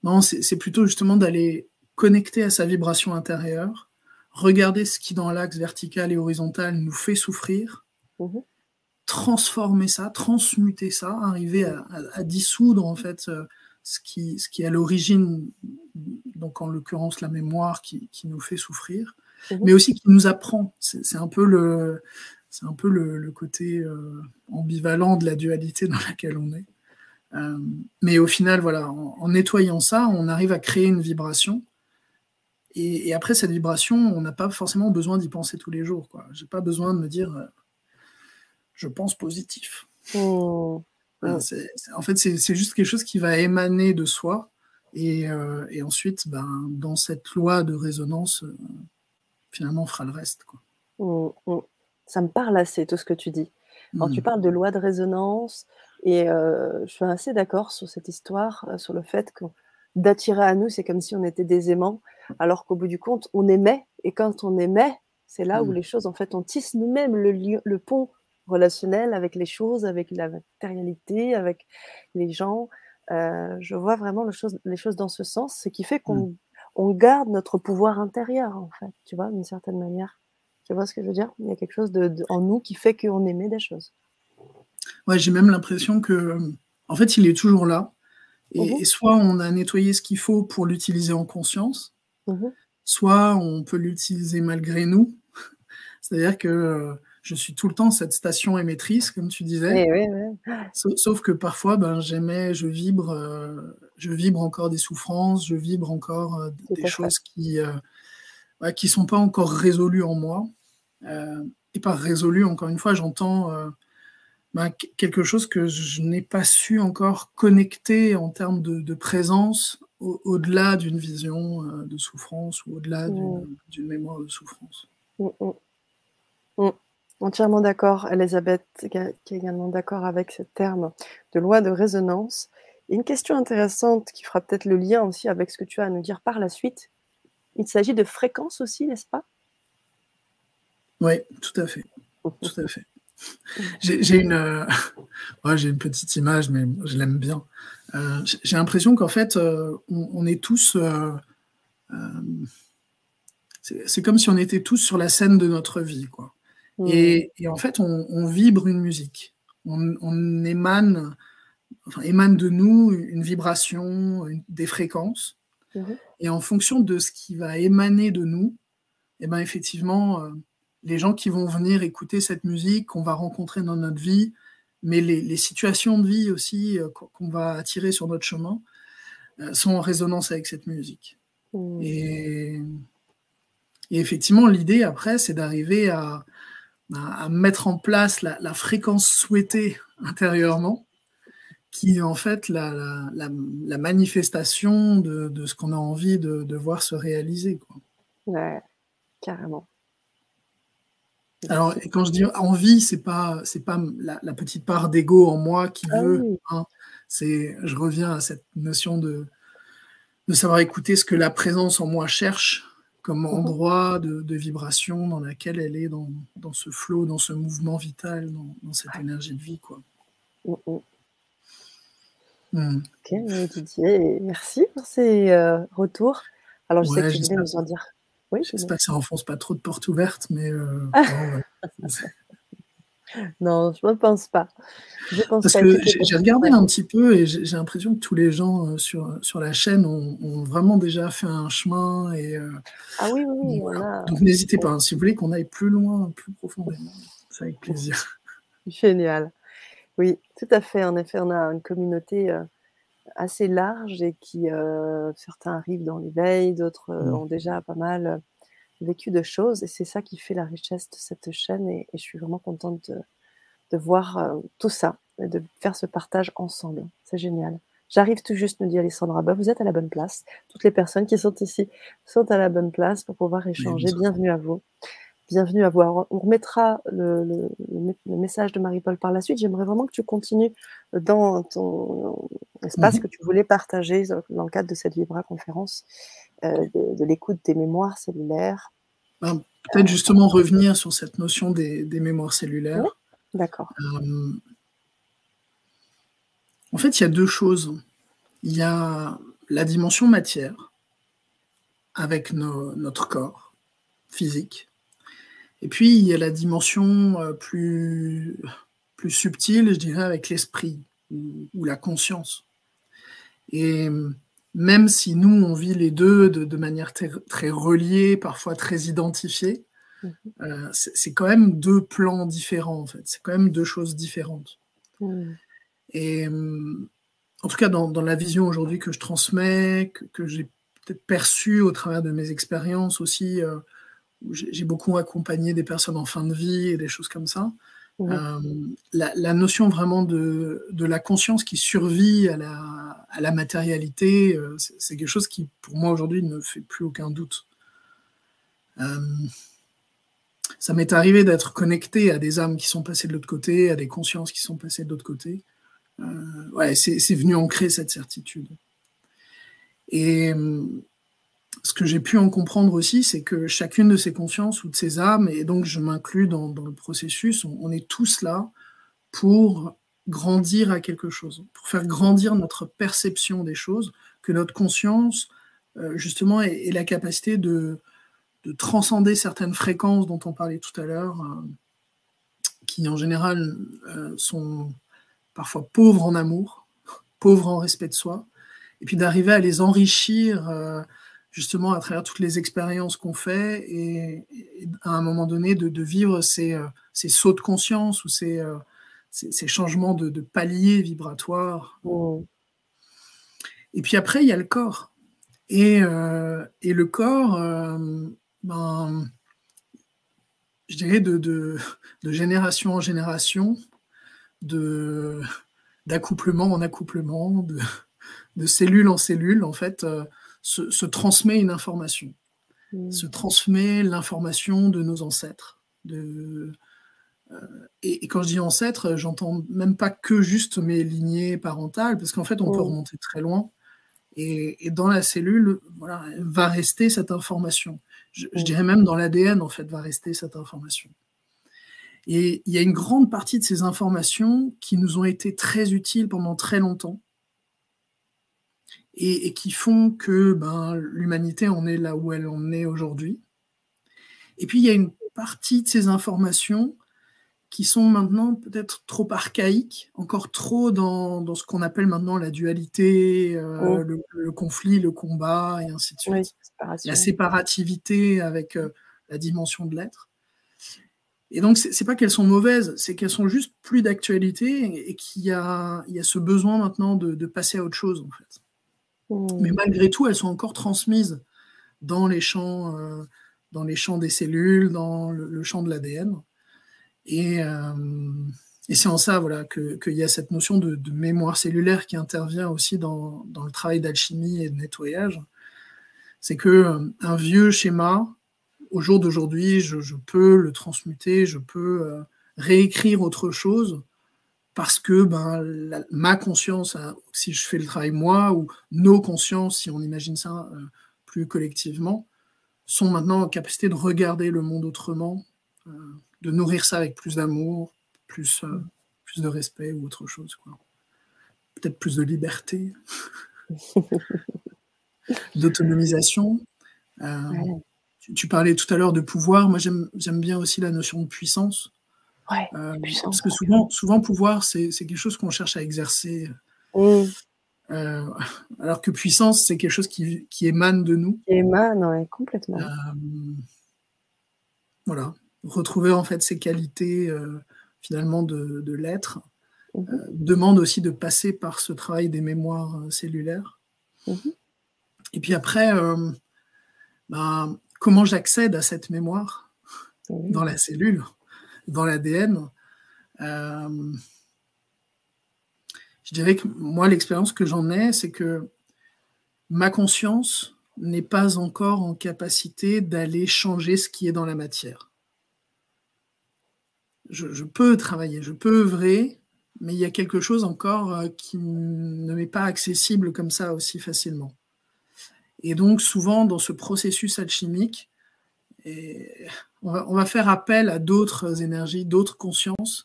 B: non, c'est plutôt justement d'aller connecter à sa vibration intérieure, regarder ce qui dans l'axe vertical et horizontal nous fait souffrir, mhm. transformer ça, transmuter ça, arriver à, dissoudre en fait euh, ce qui, ce qui est à l'origine, donc en l'occurrence la mémoire qui, qui, nous fait souffrir, mhm. mais aussi qui nous apprend. C'est un peu le, c'est un peu le, le côté euh, ambivalent de la dualité dans laquelle on est. Euh, mais au final, voilà, en, nettoyant ça, on arrive à créer une vibration. Et, après cette vibration, on n'a pas forcément besoin d'y penser tous les jours. Je n'ai pas besoin de me dire, euh, je pense positif. Oh en fait, c'est juste quelque chose qui va émaner de soi. Et, euh, ensuite, ben, dans cette loi de résonance, euh, finalement, on fera le reste. Quoi.
A: Mmh, mmh. Ça me parle assez, tout ce que tu dis. Alors, tu parles de loi de résonance, et euh, je suis assez d'accord sur cette histoire, sur le fait que d'attirer à nous, c'est comme si on était des aimants, alors qu'au bout du compte, on aimait, et quand on aimait, c'est là où les choses, en fait, on tisse nous-mêmes le, le pont relationnel avec les choses, avec la matérialité, avec les gens. Euh, je vois vraiment les choses dans ce sens, ce qui fait qu'on mmh. garde notre pouvoir intérieur, en fait, tu vois, d'une certaine manière. Tu vois ce que je veux dire? Il y a quelque chose de, en nous qui fait qu'on aimait des choses.
B: Ouais, j'ai même l'impression que, en fait, il est toujours là. Et, mmh soit on a nettoyé ce qu'il faut pour l'utiliser en conscience, mmh soit on peut l'utiliser malgré nous. [laughs] C'est-à-dire que euh, je suis tout le temps cette station émettrice, comme tu disais. Eh sauf, que parfois, ben, j'aimais, je vibre, euh, je vibre encore des souffrances, je vibre encore euh, des choses qui ne euh, qui sont pas encore résolues en moi. et par résolu, encore une fois, j'entends ben, quelque chose que je n'ai pas su encore connecter en termes de, présence au-delà d'une vision de souffrance ou au-delà d'une mémoire de souffrance. Mm,
A: mm. Entièrement d'accord, Elisabeth, qui est également d'accord avec ce terme de loi de résonance. une question intéressante qui fera peut-être le lien aussi avec ce que tu as à nous dire par la suite. Il s'agit de fréquence aussi, n'est-ce pas?
B: Oui, tout à fait. Tout à fait. j'ai une, [laughs] j'ai une petite image, mais je l'aime bien. j'ai l'impression qu'en fait, on, est tous. c'est comme si on était tous sur la scène de notre vie, quoi. Mmh. Et, en fait, on, vibre une musique. On, émane, enfin, émane de nous une vibration, des fréquences. Mmh. Et en fonction de ce qui va émaner de nous, et eh ben effectivement, euh, les gens qui vont venir écouter cette musique, qu'on va rencontrer dans notre vie, mais les, situations de vie aussi euh, qu'on va attirer sur notre chemin, euh, sont en résonance avec cette musique. Mmh. Et, effectivement, l'idée après, c'est d'arriver à, à, mettre en place la, fréquence souhaitée intérieurement, qui est en fait la, la manifestation de, de ce qu'on a envie de, de, voir se réaliser. Quoi.
A: Ouais, carrément.
B: Alors, quand je dis envie, c'est pas c'est pas la, petite part d'ego en moi qui ah veut. Hein. c'est, je reviens à cette notion de de savoir écouter ce que la présence en moi cherche comme mmh endroit de, vibration dans laquelle elle est dans, dans, ce flot, dans ce mouvement vital, dans, cette énergie de vie. Quoi. Mmh
A: mmh. Ok, Didier, merci pour ces euh, retours. Alors, je sais que tu voulais nous en dire.
B: Oui, J'espère que ça enfonce pas trop de portes ouvertes, mais euh, [laughs]
A: Non, je ne pense pas.
B: Parce que j'ai regardé un petit peu et j'ai l'impression que tous les gens euh, sur, sur la chaîne ont, vraiment déjà fait un chemin. Et, euh,
A: ah oui, oui,
B: oui. Donc n'hésitez pas, hein, si vous voulez qu'on aille plus loin, plus profondément, c'est avec plaisir.
A: Génial. Oui, tout à fait. En effet, on a une communauté euh, assez large et qui, certains arrivent dans l'éveil, d'autres mmh. ont déjà pas mal vécu de choses et c'est ça qui fait la richesse de cette chaîne et, je suis vraiment contente de, voir euh, tout ça et de faire ce partage ensemble. C'est génial. J'arrive tout juste, me dit Alessandra, bah, vous êtes à la bonne place. Toutes les personnes qui sont ici sont à la bonne place pour pouvoir échanger. Bienvenue à vous. Bienvenue à vous. on remettra le, message de Marie-Paul par la suite. J'aimerais vraiment que tu continues dans ton espace mhm. que tu voulais partager dans le cadre de cette Vibra conférence euh, de, l'écoute des mémoires cellulaires.
B: Ben, peut-être justement revenir sur cette notion des, mémoires cellulaires.
A: D'accord. Euh,
B: en fait, il y a deux choses. Il y a la dimension matière avec notre corps physique. Et puis, il y a la dimension euh, plus, plus subtile, je dirais, avec l'esprit ou, la conscience. Et même si nous, on vit les deux de, manière très, reliée, parfois très identifiée, mhm. euh, c'est quand même deux plans différents, en fait. C'est quand même deux choses différentes. Mhm. Et euh, en tout cas, dans, la vision aujourd'hui que je transmets, que, j'ai peut-être perçue au travers de mes expériences aussi, euh, j'ai beaucoup accompagné des personnes en fin de vie et des choses comme ça, euh, la, notion vraiment de, la conscience qui survit à la, matérialité, euh, c'est quelque chose qui, pour moi, aujourd'hui, ne fait plus aucun doute. Euh, ça m'est arrivé d'être connecté à des âmes qui sont passées de l'autre côté, à des consciences qui sont passées de l'autre côté. ouais, c'est venu ancrer cette certitude. Et ce que j'ai pu en comprendre aussi, c'est que chacune de ces consciences ou de ces âmes, et donc je m'inclus dans, le processus, on, est tous là pour grandir à quelque chose, pour faire grandir notre perception des choses, que notre conscience, euh, justement, ait, la capacité de, transcender certaines fréquences dont on parlait tout à l'heure, euh, qui en général euh, sont parfois pauvres en amour, [laughs] pauvres en respect de soi, et puis d'arriver à les enrichir justement à travers toutes les expériences qu'on fait et, à un moment donné de, vivre ces, euh, ces, sauts de conscience ou ces, euh, ces, changements de, de, paliers vibratoires. Oh. Et puis après, il y a le corps. Et, euh, et le corps, ben, je dirais de, de, génération en génération, d'accouplement en accouplement, de, cellule en cellule, en fait, se, transmet une information, mmh. se transmet l'information de nos ancêtres. De, euh, et, quand je dis ancêtres, j'entends même pas que juste mes lignées parentales, parce qu'en fait, on peut mmh. remonter très loin. Et, dans la cellule, voilà, va rester cette information. Je, mmh. dirais même dans l'ADN, en fait, va rester cette information. Et il y a une grande partie de ces informations qui nous ont été très utiles pendant très longtemps et, qui font que ben, l'humanité en est là où elle en est aujourd'hui. Et puis il y a une partie de ces informations qui sont maintenant peut-être trop archaïques, encore trop dans, ce qu'on appelle maintenant la dualité, euh, oh. le, conflit, le combat, et ainsi de suite. la séparativité avec euh, la dimension de l'être. Et donc, c'est pas qu'elles sont mauvaises, c'est qu'elles sont juste plus d'actualité et qu'il y a, il y a ce besoin maintenant de, passer à autre chose, en fait. Mmh. Mais malgré tout, elles sont encore transmises dans les champs, euh, dans les champs des cellules, dans le champ de l'ADN. Euh, et, c'est en ça voilà, qu'il y a cette notion de, mémoire cellulaire qui intervient aussi dans, le travail d'alchimie et de nettoyage. C'est que euh, un vieux schéma, au jour d'aujourd'hui, je, peux le transmuter, je peux réécrire autre chose parce que ben, ma conscience, hein, si je fais le travail moi, ou nos consciences, si on imagine ça plus collectivement, sont maintenant en capacité de regarder le monde autrement, de nourrir ça avec plus d'amour, plus, euh, plus de respect ou autre chose. Peut-être plus de liberté, [laughs] d'autonomisation. Euh, tu, parlais tout à l'heure de pouvoir. Moi, j'aime bien aussi la notion de puissance.
A: Euh,
B: parce que souvent, souvent pouvoir, c'est quelque chose qu'on cherche à exercer. Mmh. [laughs] alors que puissance, c'est quelque chose qui, qui, émane de nous.
A: Qui émane, complètement.
B: voilà retrouver en fait ces qualités euh, finalement de, l'être euh, demande aussi de passer par ce travail des mémoires euh, cellulaires. Mhm. Et puis après, ben, comment j'accède à cette mémoire dans la cellule, dans l'ADN Je dirais que moi, l'expérience que j'en ai, c'est que ma conscience n'est pas encore en capacité d'aller changer ce qui est dans la matière je, peux travailler, je peux œuvrer, mais il y a quelque chose encore euh, qui ne m'est pas accessible comme ça aussi facilement. Et donc souvent dans ce processus alchimique, on, va, faire appel à d'autres énergies, d'autres consciences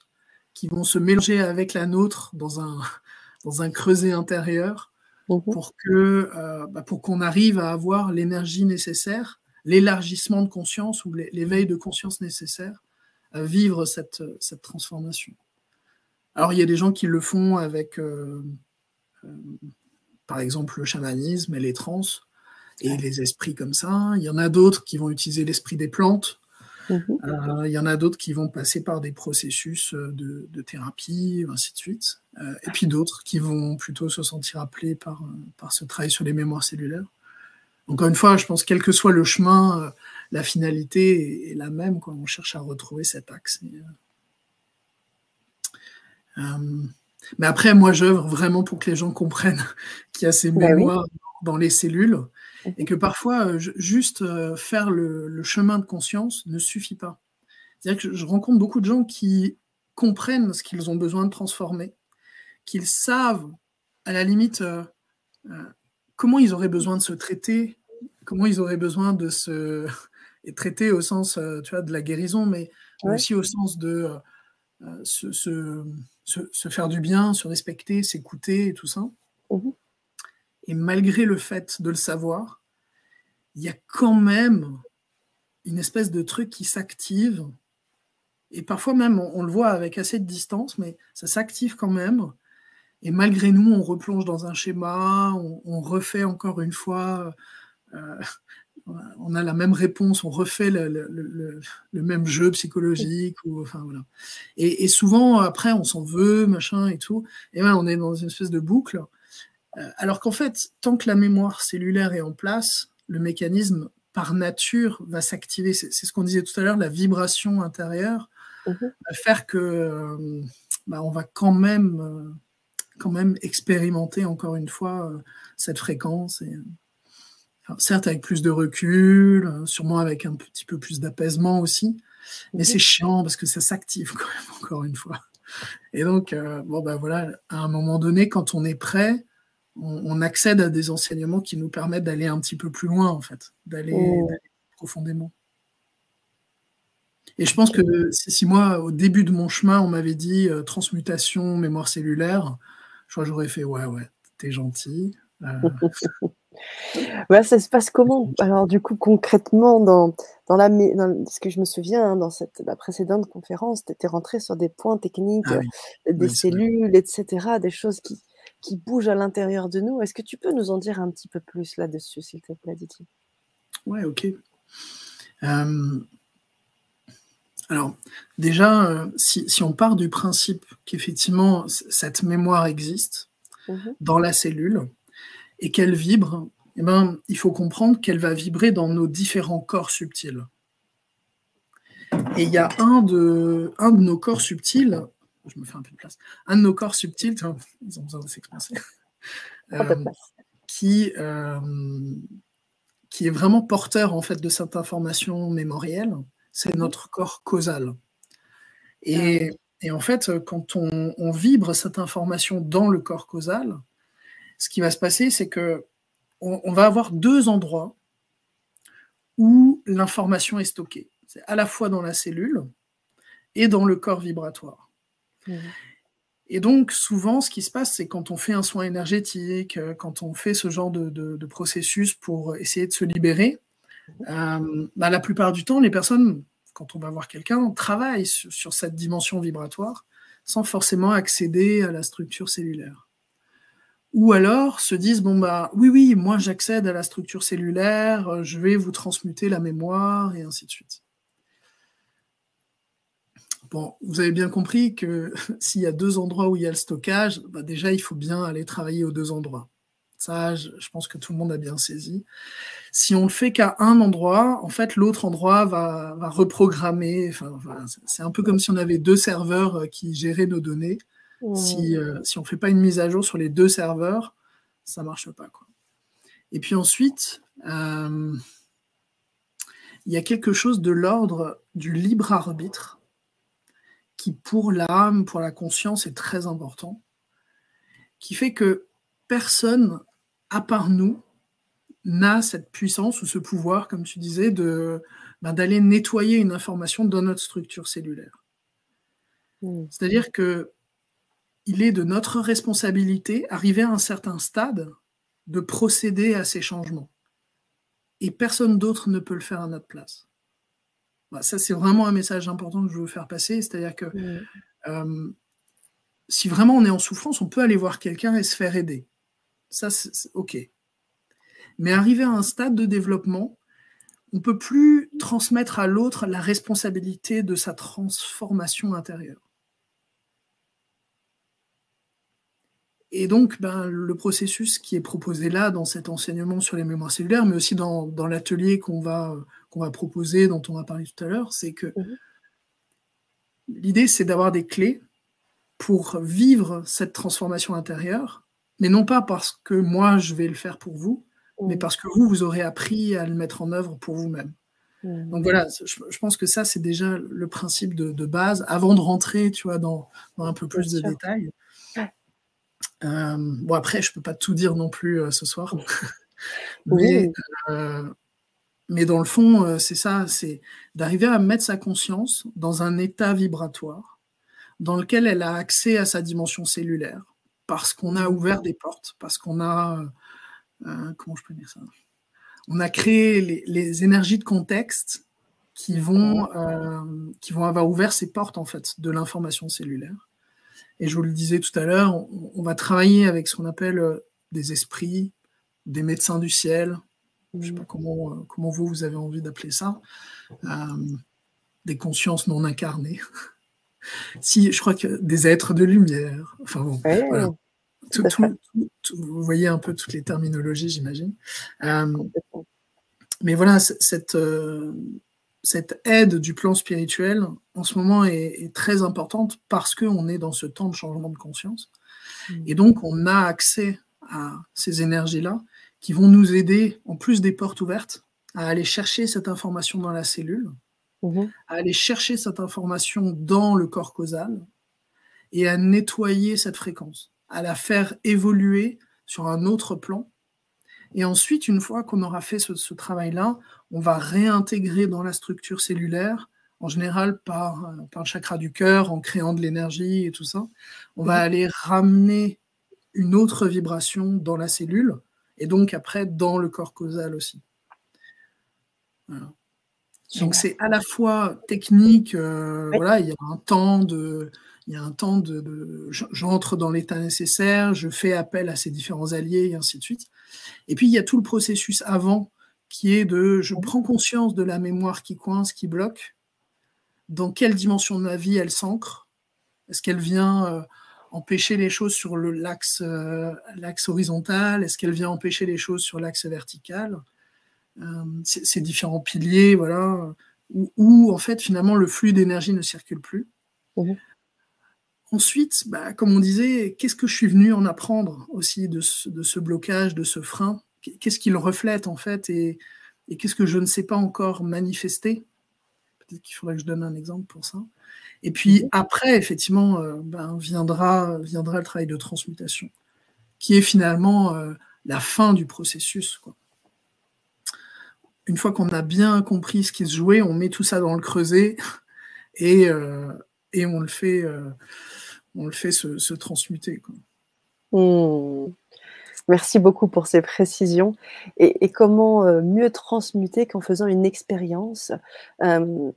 B: qui vont se mélanger avec la nôtre dans un, [laughs] dans un creuset intérieur mhm. pour que euh, bah, pour qu'on arrive à avoir l'énergie nécessaire, l'élargissement de conscience ou l'éveil de conscience nécessaire vivre cette, cette, transformation. Alors, il y a des gens qui le font avec, euh, euh, par exemple, le chamanisme et les trans et les esprits comme ça. Il y en a d'autres qui vont utiliser l'esprit des plantes. Mhm. Euh, il y en a d'autres qui vont passer par des processus de, de thérapie, ainsi de suite. et puis d'autres qui vont plutôt se sentir appelés par, par ce travail sur les mémoires cellulaires. Encore une fois, je pense quel que soit le chemin, la finalité est, la même. Quoi. On cherche à retrouver cet axe. Euh, euh, mais après, moi, j'œuvre vraiment pour que les gens comprennent [laughs] qu'il y a ces bah mémoires dans les cellules et que parfois, euh, juste faire le, chemin de conscience ne suffit pas. C'est-à-dire que je rencontre beaucoup de gens qui comprennent ce qu'ils ont besoin de transformer, qu'ils savent, à la limite, comment ils auraient besoin de se traiter, comment ils auraient besoin de se, [laughs] et traité au sens euh, tu vois, de la guérison, mais aussi au sens de euh, euh, se, se, faire du bien, se respecter, s'écouter et tout ça. Mmh et malgré le fait de le savoir, il y a quand même une espèce de truc qui s'active. Et parfois même, on, le voit avec assez de distance, mais ça s'active quand même. Et malgré nous, on replonge dans un schéma, on, refait encore une fois on a la même réponse, on refait le, même jeu psychologique. Enfin, voilà. et, souvent, après, on s'en veut, machin et tout. Et là, on est dans une espèce de boucle. Euh, alors qu'en fait, tant que la mémoire cellulaire est en place, le mécanisme, par nature, va s'activer. C'est ce qu'on disait tout à l'heure, la vibration intérieure mhm. va faire que euh, bah, on va quand même, euh, quand même expérimenter encore une fois cette fréquence. Et, certes, avec plus de recul, sûrement avec un petit peu plus d'apaisement aussi, mais c'est chiant parce que ça s'active quand même, [laughs] encore une fois. Et donc, euh, bon, ben voilà, à un moment donné, quand on est prêt, on, accède à des enseignements qui nous permettent d'aller un petit peu plus loin, en fait, d'aller mmh. profondément. Et je pense que si moi, au début de mon chemin, on m'avait dit euh, transmutation, mémoire cellulaire, je crois que j'aurais fait ouais, ouais, t'es gentil.
A: Euh. [laughs] ça se passe comment? Alors, du coup, concrètement, dans, dans, la, dans ce que je me souviens, hein, dans cette, la précédente conférence, tu étais rentré sur des points techniques, ah euh, des cellules, etc., des choses qui, qui bougent à l'intérieur de nous. Est-ce que tu peux nous en dire un petit peu plus là-dessus, s'il te plaît, Diti
B: Ouais, ok. Alors, déjà, euh, si, on part du principe qu'effectivement cette mémoire existe mhm. dans la cellule et qu'elle vibre, eh ben, il faut comprendre qu'elle va vibrer dans nos différents corps subtils. Et il y a un de, un de nos corps subtils, je me fais un peu de place, un de nos corps subtils, ils ont besoin de s'exprimer, euh, qui, euh, qui est vraiment porteur en fait de cette information mémorielle c'est mhm. notre corps causal. Et, ah en fait, quand on, vibre cette information dans le corps causal, ce qui va se passer, c'est que on, va avoir deux endroits où l'information est stockée. C'est à la fois dans la cellule et dans le corps vibratoire. Mhm. Et donc, souvent, ce qui se passe, c'est quand on fait un soin énergétique, quand on fait ce genre de processus pour essayer de se libérer, euh, bah, la plupart du temps, les personnes, quand on va voir quelqu'un, travaillent sur, cette dimension vibratoire sans forcément accéder à la structure cellulaire. Ou alors se disent bon bah oui oui moi j'accède à la structure cellulaire, je vais vous transmuter la mémoire et ainsi de suite. Bon, vous avez bien compris que [laughs] s'il y a deux endroits où il y a le stockage, bah, déjà il faut bien aller travailler aux deux endroits. Ça, je, pense que tout le monde a bien saisi. Si on le fait qu'à un endroit, en fait, l'autre endroit va, reprogrammer. Enfin, c'est un peu comme si on avait deux serveurs euh, qui géraient nos données. Si, euh, si on ne fait pas une mise à jour sur les deux serveurs, ça ne marche pas. Quoi. Et puis ensuite, euh, il y a quelque chose de l'ordre du libre arbitre qui, pour l'âme, pour la conscience, est très important, qui fait que personne à part nous, n'a cette puissance ou ce pouvoir, comme tu disais, de ben, d'aller nettoyer une information dans notre structure cellulaire. Hmm. C'est-à-dire que il est de notre responsabilité, arrivé à un certain stade, de procéder à ces changements. Et personne d'autre ne peut le faire à notre place. Ben, ça, c'est vraiment un message important que je veux faire passer. C'est-à-dire que hmm. euh, si vraiment on est en souffrance, on peut aller voir quelqu'un et se faire aider. Ça, c'est OK. Mais arrivé à un stade de développement, on ne peut plus transmettre à l'autre la responsabilité de sa transformation intérieure. Et donc, ben, le processus qui est proposé là, dans cet enseignement sur les mémoires cellulaires, mais aussi dans, l'atelier qu'on va, qu'on va proposer, dont on a parlé tout à l'heure, c'est que mhm. l'idée, c'est d'avoir des clés pour vivre cette transformation intérieure mais non pas parce que moi je vais le faire pour vous, mais parce que vous, vous aurez appris à le mettre en œuvre pour vous-même. Donc voilà, je, pense que ça, c'est déjà le principe de, base, avant de rentrer, tu vois, dans, un peu plus de détails. Euh, bon, après, je ne peux pas tout dire non plus euh, ce soir. [laughs] mais, euh, mais, dans le fond, c'est ça, c'est d'arriver à mettre sa conscience dans un état vibratoire dans lequel elle a accès à sa dimension cellulaire parce qu'on a ouvert des portes, parce qu'on a, euh, euh, comment je peux dire ça? On a créé les, énergies de contexte qui vont, euh, qui vont avoir ouvert ces portes en fait de l'information cellulaire. Et je vous le disais tout à l'heure, on, va travailler avec ce qu'on appelle des esprits, des médecins du ciel. Je ne sais pas comment, comment vous, vous avez envie d'appeler ça. des consciences non incarnées. [laughs] si, je crois que des êtres de lumière. Enfin bon, voilà. vous voyez un peu toutes les terminologies, j'imagine. Euh, mais voilà, cette, euh, cette aide du plan spirituel, en ce moment, est, très importante parce qu'on est dans ce temps de changement de conscience. Mm. Et donc, on a accès à ces énergies-là qui vont nous aider, en plus des portes ouvertes, à aller chercher cette information dans la cellule Mhm. à aller chercher cette information dans le corps causal et à nettoyer cette fréquence, à la faire évoluer sur un autre plan. Et ensuite, une fois qu'on aura fait ce, travail-là, on va réintégrer dans la structure cellulaire en général par, par le chakra du cœur, en créant de l'énergie et tout ça, on va aller ramener une autre vibration dans la cellule et donc après dans le corps causal aussi. Donc c'est à la fois technique, euh, voilà, il y a un temps de, il y a un temps de, j'entre dans l'état nécessaire, je fais appel à ces différents alliés et ainsi de suite. Et puis il y a tout le processus avant qui est de, je prends conscience de la mémoire qui coince, qui bloque, dans quelle dimension de ma vie elle s'ancre, est-ce qu'elle vient euh, empêcher les choses sur l'axe euh, l'axe horizontal, est-ce qu'elle vient empêcher les choses sur l'axe vertical, euh, ces différents piliers, voilà, où, en fait finalement le flux d'énergie ne circule plus. Mmh. Ensuite, bah, comme on disait, qu'est-ce que je suis venu en apprendre aussi de ce, blocage, de ce frein? Qu'est-ce qu'il reflète en fait? Et, qu'est-ce que je ne sais pas encore manifester? Peut-être qu'il faudrait que je donne un exemple pour ça. Et puis mhm. après, effectivement, euh, ben, viendra, viendra le travail de transmutation, qui est finalement euh, la fin du processus. Une fois qu'on a bien compris ce qui se jouait, on met tout ça dans le creuset [laughs] et, euh, et on le fait, euh, on le fait se, transmuter.
A: Mmh. Merci beaucoup pour ces précisions. Et, comment mieux transmuter qu'en faisant une expérience euh,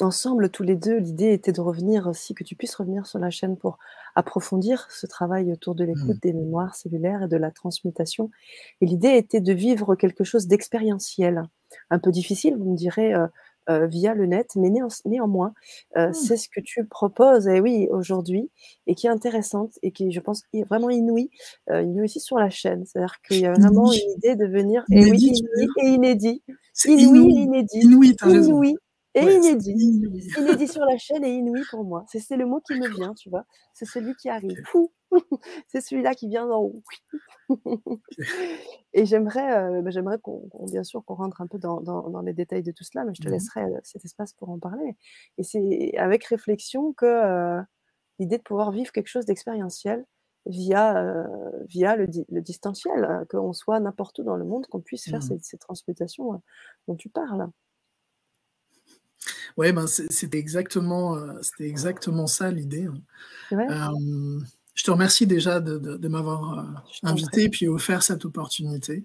A: Ensemble, tous les deux, l'idée était de revenir aussi, que tu puisses revenir sur la chaîne pour approfondir ce travail autour de l'écoute mmh. des mémoires cellulaires et de la transmutation. Et l'idée était de vivre quelque chose d'expérientiel, un peu difficile, vous me direz, euh, via le net, mais néanmoins, euh, mmh. c'est ce que tu proposes, et oui, aujourd'hui, et qui est intéressante, et qui, je pense, est vraiment inouïe, euh, inouïe aussi sur la chaîne. C'est-à-dire qu'il y a vraiment une idée de venir, et oui, inouï et inédit. Inouï, et inédit. Inouï, inouï et inédit. [laughs] Inédit sur la chaîne et inouï pour moi. C'est le mot qui me vient, tu vois. C'est celui qui arrive. [laughs] c'est celui-là qui vient d'en haut. [laughs] et j'aimerais, euh, bah, j'aimerais qu'on, bien sûr, qu'on rentre un peu dans, dans, les détails de tout cela, mais je te mmh laisserai euh, cet espace pour en parler. Et c'est avec réflexion que euh, l'idée de pouvoir vivre quelque chose d'expérientiel via, via le, le distanciel, qu'on soit n'importe où dans le monde, qu'on puisse faire mmh ces, transmutations dont tu parles.
B: Oui, ben c'était exactement, c'était exactement ça l'idée. Hein je te remercie déjà de, m'avoir euh, invité et puis offert cette opportunité.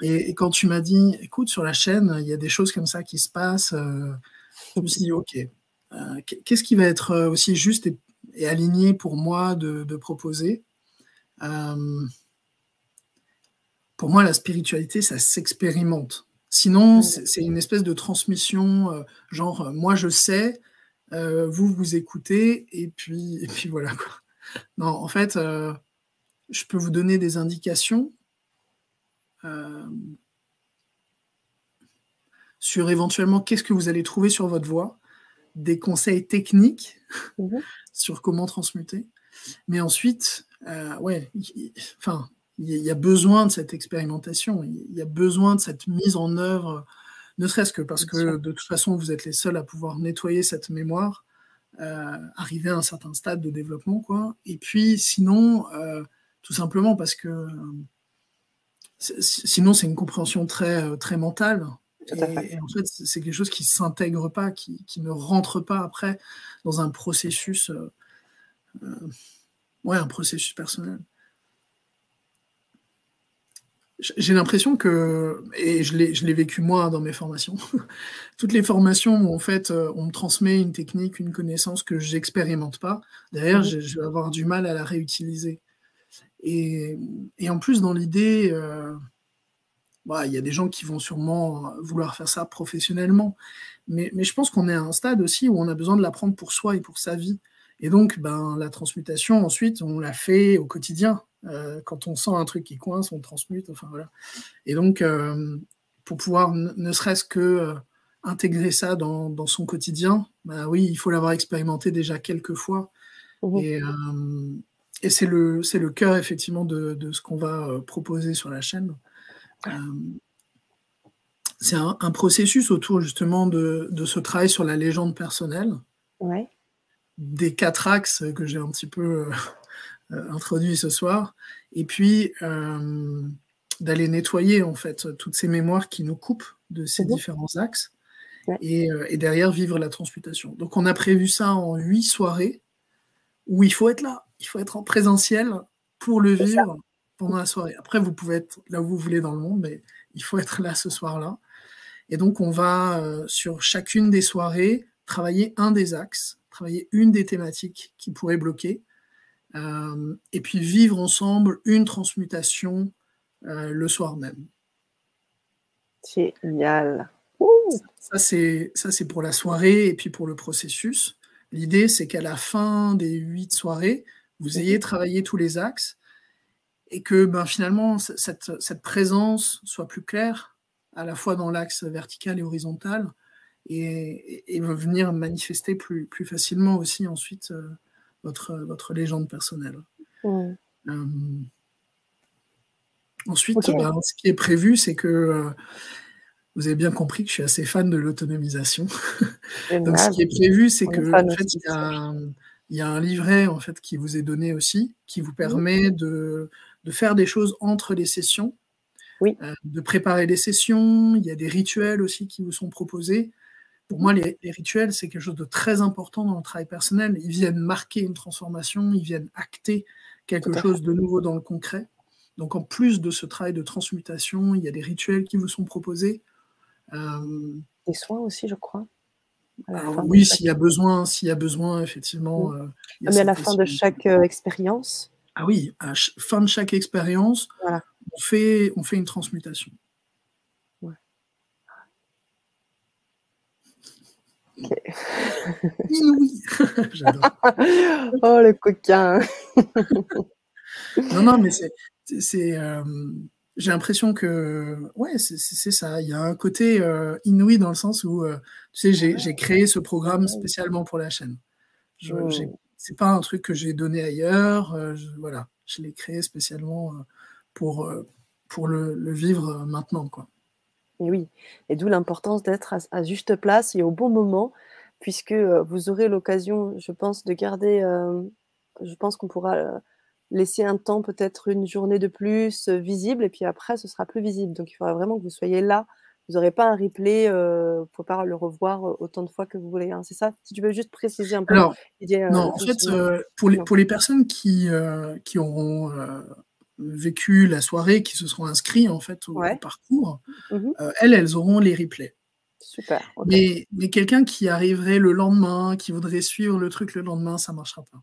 B: Et, quand tu m'as dit, écoute, sur la chaîne, il y a des choses comme ça qui se passent, euh, je me suis dit, ok, euh, qu'est-ce qui va être aussi juste et, aligné pour moi de, proposer? Pour moi, la spiritualité, ça s'expérimente. Sinon, c'est une espèce de transmission, genre, moi je sais, vous vous écoutez, et puis, et puis voilà quoi. Non, en fait, euh, je peux vous donner des indications euh, sur éventuellement qu'est-ce que vous allez trouver sur votre voie, des conseils techniques mhm. [laughs] sur comment transmuter. Mais ensuite, euh, ouais, enfin, il y, a besoin de cette expérimentation, il y a besoin de cette mise en œuvre, ne serait-ce que parce que de toute façon, vous êtes les seuls à pouvoir nettoyer cette mémoire euh, arriver à un certain stade de développement, quoi. Et puis, sinon, euh, tout simplement parce que sinon, c'est une compréhension très, euh, très mentale. Et, en fait, c'est quelque chose qui ne s'intègre pas, qui, qui, ne rentre pas après dans un processus, ouais, un processus personnel j'ai l'impression que, et je l'ai vécu moi dans mes formations, [laughs] toutes les formations où en fait euh, on me transmet une technique, une connaissance que j'expérimente pas, d'ailleurs mmh je, vais avoir du mal à la réutiliser. Et, et en plus dans l'idée, euh, bah, il y a des gens qui vont sûrement vouloir faire ça professionnellement, mais, mais je pense qu'on est à un stade aussi où on a besoin de l'apprendre pour soi et pour sa vie. Et donc, ben, la transmutation, ensuite, on la fait au quotidien. Euh, quand on sent un truc qui coince, on transmute. Enfin, voilà. Et donc, euh, pour pouvoir ne serait-ce que euh, intégrer ça dans, son quotidien, bah oui, il faut l'avoir expérimenté déjà quelques fois. Mmh. Et, et c'est le, le cœur, effectivement, de, de ce qu'on va proposer sur la chaîne. c'est un, processus autour, justement, de, de, ce travail sur la légende personnelle. Ouais des quatre axes que j'ai un petit peu euh, euh, introduits ce soir, et puis euh, d'aller nettoyer en fait toutes ces mémoires qui nous coupent de ces mhm. différents axes, et, et, derrière vivre la transmutation. Donc on a prévu ça en huit soirées où il faut être là, il faut être en présentiel pour le vivre pendant la soirée. Après, vous pouvez être là où vous voulez dans le monde, mais il faut être là ce soir-là. Et donc, on va, euh, sur chacune des soirées, travailler un des axes, travailler une des thématiques qui pourrait bloquer, euh, et puis vivre ensemble une transmutation euh, le soir même.
A: Génial.
B: Ça, c'est, ça, c'est pour la soirée et puis pour le processus. L'idée, c'est qu'à la fin des huit soirées, vous ayez travaillé tous les axes et que ben, finalement, cette, cette présence soit plus claire, à la fois dans l'axe vertical et horizontal, et, et, venir manifester plus, plus facilement aussi ensuite euh, votre, votre légende personnelle. Euh, ensuite, ben, ce qui est prévu, c'est que euh, vous avez bien compris que je suis assez fan de l'autonomisation. [laughs] Donc, ce qui est prévu, c'est que en fait, il y a il y a un livret en fait qui vous est donné aussi, qui vous permet de, de faire des choses entre les sessions,
A: oui.
B: Euh, de préparer les sessions. Il y a des rituels aussi qui vous sont proposés. Pour moi, les, rituels, c'est quelque chose de très important dans le travail personnel. Ils viennent marquer une transformation, ils viennent acter quelque chose de nouveau dans le concret. Donc, en plus de ce travail de transmutation, il y a des rituels qui vous sont proposés.
A: Euh, des soins aussi, je crois
B: oui, s'il y a besoin, s'il y a besoin, effectivement.
A: Euh, ah, mais à la fin de chaque euh, expérience.
B: Ah oui, à la fin de chaque expérience, on, fait, on fait une transmutation. Ouais. Inouï [laughs] J'adore. [laughs]
A: oh, le coquin.
B: Non, non, mais c'est. Euh, j'ai l'impression que ouais c'est ça. Il y a un côté euh, inouï dans le sens où euh, tu sais j'ai créé ce programme spécialement pour la chaîne. Je oh. c'est pas un truc que j'ai donné ailleurs je, voilà. Je l'ai créé spécialement pour pour le, le, vivre maintenant quoi
A: et oui et d'où l'importance d'être à, à, juste place et au bon moment puisque vous aurez l'occasion je pense de garder je pense qu'on pourra laisser un temps, peut-être une journée de plus euh, visible, et puis après, ce sera plus visible. Donc, il faudra vraiment que vous soyez là. Vous n'aurez pas un replay, euh, vous ne pouvez pas le revoir euh, autant de fois que vous voulez. Hein. C'est ça? Si tu veux juste préciser un peu.
B: Alors, non, en fait, pour, les, pour les personnes qui, qui auront vécu la soirée, qui se seront inscrits en fait au, parcours, mmh elles, elles auront les replays.
A: Super.
B: Mais, mais quelqu'un qui arriverait le lendemain, qui voudrait suivre le truc le lendemain, ça ne marchera pas.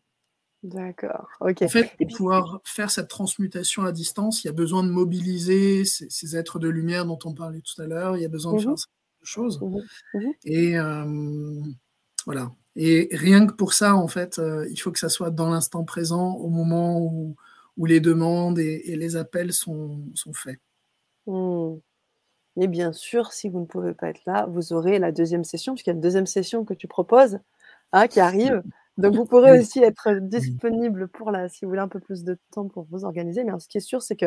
A: D'accord, ok.
B: En fait, pour pouvoir faire cette transmutation à distance, il y a besoin de mobiliser ces, êtres de lumière dont on parlait tout à l'heure, il y a besoin de mmh faire ces choses. Mmh Et euh, voilà. Et rien que pour ça, en fait, euh, il faut que ça soit dans l'instant présent, au moment où, où les demandes et, les appels sont, sont faits.
A: Et bien sûr, si vous ne pouvez pas être là, vous aurez la deuxième session, puisqu'il y a une deuxième session que tu proposes, hein, qui arrive. Donc vous pourrez aussi être disponible pour la, si vous voulez un peu plus de temps pour vous organiser. Mais ce qui est sûr, c'est que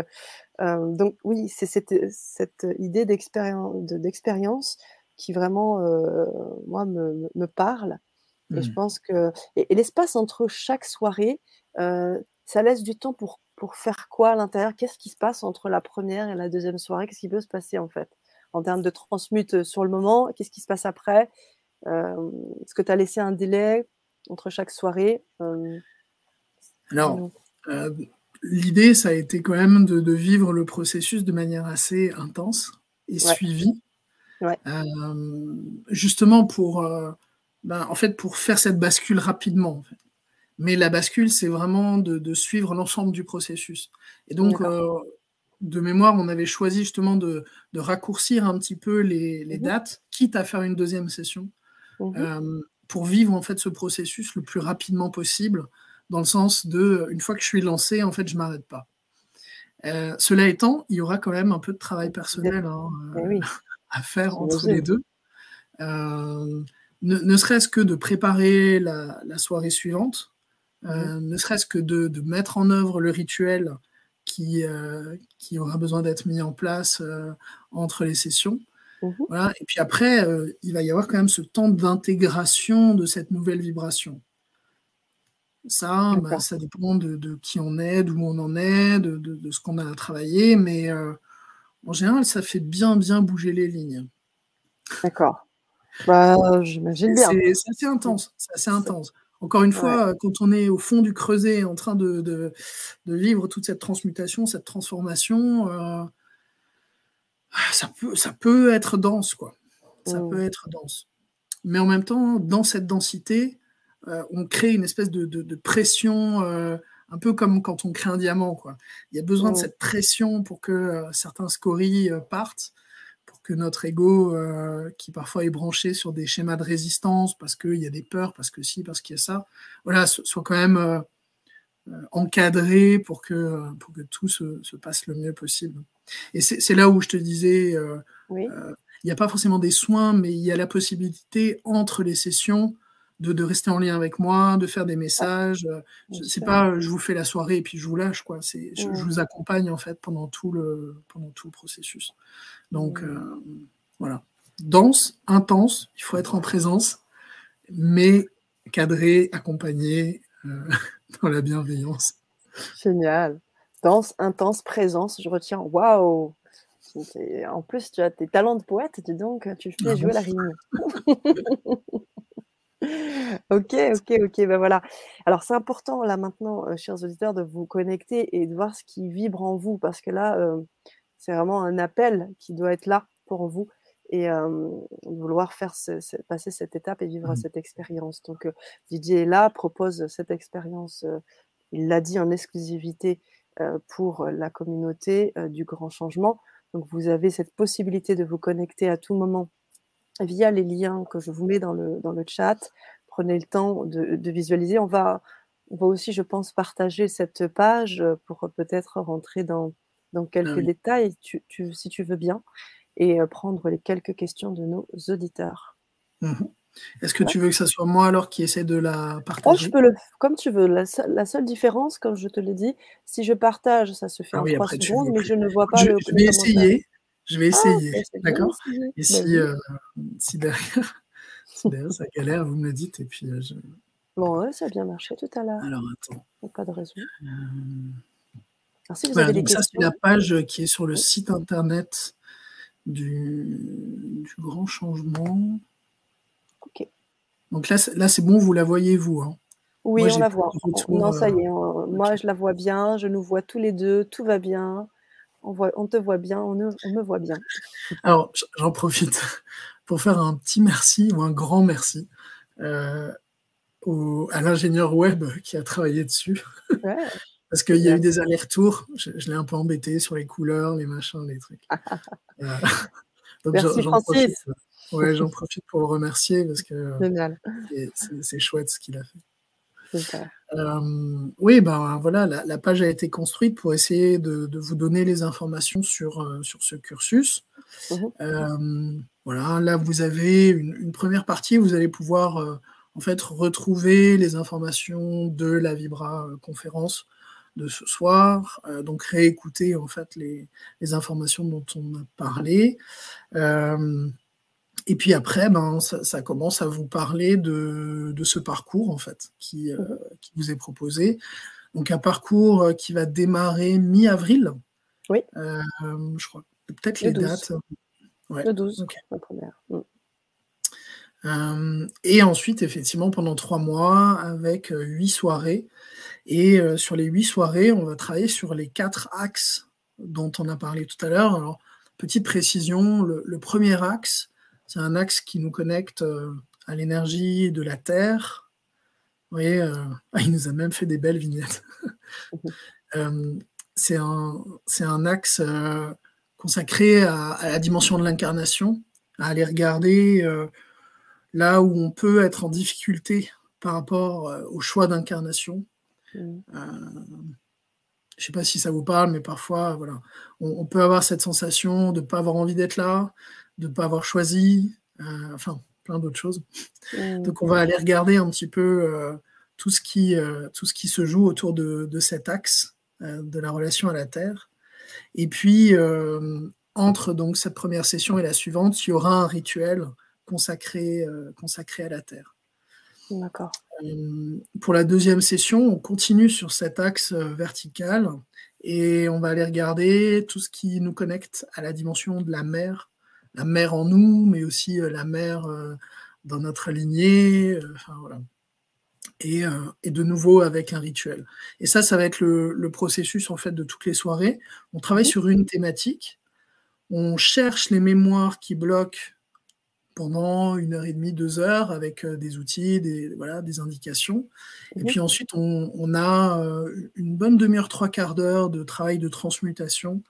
A: euh, donc oui, c'est cette, cette, idée d'expérience qui vraiment euh, moi me, me, parle. Et je mmh. pense que et, l'espace entre chaque soirée, euh, ça laisse du temps pour pour faire quoi à l'intérieur? Qu'est-ce qui se passe entre la première et la deuxième soirée? Qu'est-ce qui peut se passer en fait? En termes de transmute sur le moment Qu'est-ce qui se passe après? Est-ce que tu as laissé un délai entre chaque soirée? Euh,
B: Alors, euh, l'idée, ça a été quand même de, vivre le processus de manière assez intense et suivie. Euh, justement pour, ben, en fait, pour faire cette bascule rapidement. Mais la bascule, c'est vraiment de, suivre l'ensemble du processus. Et donc, de mémoire, on avait choisi justement de, raccourcir un petit peu les, mhm. dates, quitte à faire une deuxième session. Mhm pour vivre en fait ce processus le plus rapidement possible, dans le sens de une fois que je suis lancé, en fait, je m'arrête pas. Euh, cela étant, il y aura quand même un peu de travail personnel hein, eh [laughs] à faire entre les deux. Euh, ne, serait-ce que de préparer la, soirée suivante, euh, mhm. ne serait-ce que de, de, mettre en œuvre le rituel qui, qui aura besoin d'être mis en place entre les sessions. Mmh voilà. Et puis après, euh, il va y avoir quand même ce temps d'intégration de cette nouvelle vibration. Ça, bah, ça dépend de, qui on est, d'où on en est, de, ce qu'on a à travailler, mais euh, en général, ça fait bien, bien bouger les lignes.
A: D'accord. Bah, j'imagine bien.
B: C'est assez intense, c'est assez intense. Encore une fois, quand on est au fond du creuset en train de, de, vivre toute cette transmutation, cette transformation, euh, ça, peut, ça peut être dense, quoi. Ça mmh. peut être dense. Mais en même temps, dans cette densité, euh, on crée une espèce de, de pression, euh, un peu comme quand on crée un diamant, quoi. Il y a besoin de mmh. cette pression pour que certains scories partent que notre ego, euh, qui parfois est branché sur des schémas de résistance, parce qu'il y a des peurs, parce que si, parce qu'il y a ça, voilà, soit quand même euh, euh, encadré pour que, pour que tout se, passe le mieux possible. Et c'est là où je te disais, il n'y a pas forcément des soins, mais il y a la possibilité entre les sessions de, rester en lien avec moi, de faire des messages. C'est pas je vous fais la soirée et puis je vous lâche quoi. C'est je, vous accompagne en fait pendant tout le pendant tout le processus. Donc euh, voilà, dense, intense. Il faut être en présence, mais cadré, accompagné euh, [laughs] dans la bienveillance.
A: Génial. Dense, intense, présence. Je retiens. Waouh. En plus, tu as tes talents de poète, donc tu fais ah jouer la rime. [laughs] [laughs] Ok, ok, ok, ben voilà. Alors c'est important là maintenant, euh, chers auditeurs, de vous connecter et de voir ce qui vibre en vous, parce que là, euh, c'est vraiment un appel qui doit être là pour vous et euh, vouloir faire passer cette étape et vivre mmh. cette expérience. Donc Didier est là, propose cette expérience, il l'a dit en exclusivité pour la communauté du grand changement. Donc vous avez cette possibilité de vous connecter à tout moment via les liens que je vous mets dans le, dans le chat. Prenez le temps de, de visualiser. On va, on va aussi, je pense, partager cette page pour peut-être rentrer dans, dans quelques ah détails, tu, tu, si tu veux bien, et euh, prendre les quelques questions de nos auditeurs.
B: Mmh Est-ce que tu veux que ce soit moi alors qui essaie de la partager oh,
A: je peux le, Comme tu veux. La, la, seule différence, comme je te l'ai dit, si je partage, ça se fait ah en trois secondes, mais je ne vois pas
B: je,
A: le.
B: Je vais essayer. Je vais ah, essayer, d'accord? Et si, euh, si, derrière, [laughs] si, derrière, ça galère, vous me le dites et puis euh, je...
A: Bon, ouais, ça a bien marché tout à l'heure.
B: Alors, attends.
A: Il n'y a pas de raison.
B: Euh... Alors, si vous voilà, avez donc des ça, c'est la page qui est sur le site internet du, du Grand Changement.
A: Ok.
B: Donc là, là c'est bon, vous la voyez, vous hein?
A: Oui, moi, on la voit. Retour, non, ça y est. On... Moi, je la vois bien. Je nous vois tous les deux. Tout va bien on, te voit bien, on, me voit bien.
B: Alors, j'en profite [laughs] pour faire un petit merci ou un grand merci euh, à l'ingénieur web qui a travaillé dessus. [laughs] Parce qu'il y a eu des allers-retours, je, l'ai un peu embêté sur les couleurs, les machins, les trucs. [laughs]
A: Euh, donc Merci Francis.
B: ouais, j'en profite pour le remercier parce que c'est chouette ce qu'il a fait. Euh, oui, ben voilà, la, page a été construite pour essayer de, vous donner les informations sur, euh, sur ce cursus. Mhm. Euh, voilà, là vous avez une, première partie, vous allez pouvoir en fait retrouver les informations de la Vibra conférence de ce soir, donc réécouter en fait les, les, informations dont on a parlé. Et puis après, ben, ça, commence à vous parler de, ce parcours en fait qui, euh, qui, vous est proposé. Donc un parcours euh, qui va démarrer mi-avril.
A: Oui.
B: Euh, je crois peut-être les dates.
A: Ouais. Le 12, la première.
B: Mmh. et ensuite, effectivement, pendant trois mois, avec huit soirées. Et sur les huit soirées, on va travailler sur les quatre axes dont on a parlé tout à l'heure. Alors, petite précision, le premier axe, c'est un axe qui nous connecte euh, à l'énergie de la Terre. Vous voyez, euh, [laughs] il nous a même fait des belles vignettes. [laughs] Euh, c'est un, un, axe consacré à, la dimension de l'incarnation, à aller regarder là où on peut être en difficulté par rapport au choix d'incarnation. Mm. je ne sais pas si ça vous parle, mais parfois, voilà, on, on peut avoir cette sensation de ne pas avoir envie d'être là, de ne pas avoir choisi, euh, enfin plein d'autres choses. Mm. Donc on va aller regarder un petit peu euh, tout, ce qui, euh, tout ce qui se joue autour de, cet axe de la relation à la Terre. Et puis, entre donc cette première session et la suivante, il y aura un rituel consacré, consacré à la Terre.
A: D'accord.
B: pour la deuxième session, on continue sur cet axe vertical et on va aller regarder tout ce qui nous connecte à la dimension de la mer la mère en nous, mais aussi la mère dans notre lignée. Enfin, voilà. Et, et, de nouveau avec un rituel. Et ça, ça va être le, le, processus en fait de toutes les soirées. On travaille sur une thématique, on cherche les mémoires qui bloquent pendant une heure et demie, deux heures, avec des outils, des, voilà, des indications. Et puis ensuite, on, a une bonne demi-heure, trois quarts d'heure de travail de transmutation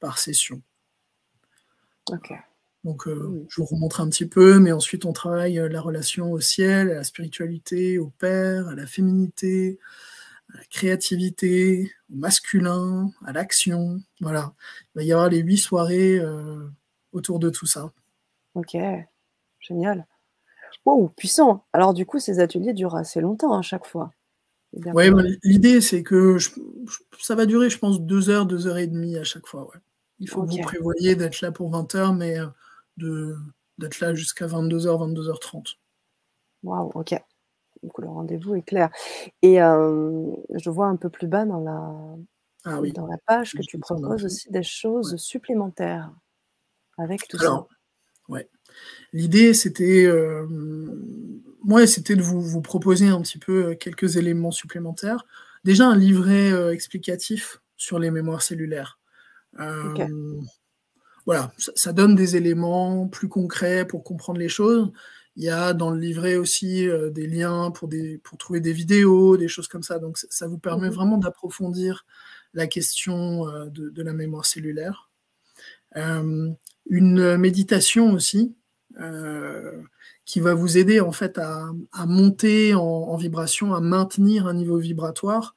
B: par session. Donc, je vous remontre un petit peu, mais ensuite, on travaille la relation au ciel, à la spiritualité, au père, à la féminité, à la créativité, au masculin, à l'action. Voilà. Il va y avoir les huit soirées autour de tout ça.
A: Ok, génial. Wow, puissant. Alors du coup, ces ateliers durent assez longtemps à chaque fois.
B: Oui, l'idée c'est que ça va durer, je pense, deux heures, deux heures et demie à chaque fois. Ouais. Il faut que vous prévoyez d'être là pour 20 heures, mais euh, d'être là jusqu'à 22h, 22h30.
A: Waouh, ok. Donc le rendez-vous est clair. Et euh, je vois un peu plus bas dans la, ah dans la page que tu proposes aussi des choses supplémentaires avec tout ça.
B: Ouais. L'idée, c'était, euh, moi, c'était de vous, proposer un petit peu euh, quelques éléments supplémentaires. Déjà, un livret euh, explicatif sur les mémoires cellulaires. Voilà, ça, donne des éléments plus concrets pour comprendre les choses. Il y a dans le livret aussi des liens pour, des, pour trouver des vidéos, des choses comme ça. Donc, ça, vous permet mhm. vraiment d'approfondir la question de, la mémoire cellulaire une méditation aussi euh, qui va vous aider en fait à, monter en, vibration, à maintenir un niveau vibratoire.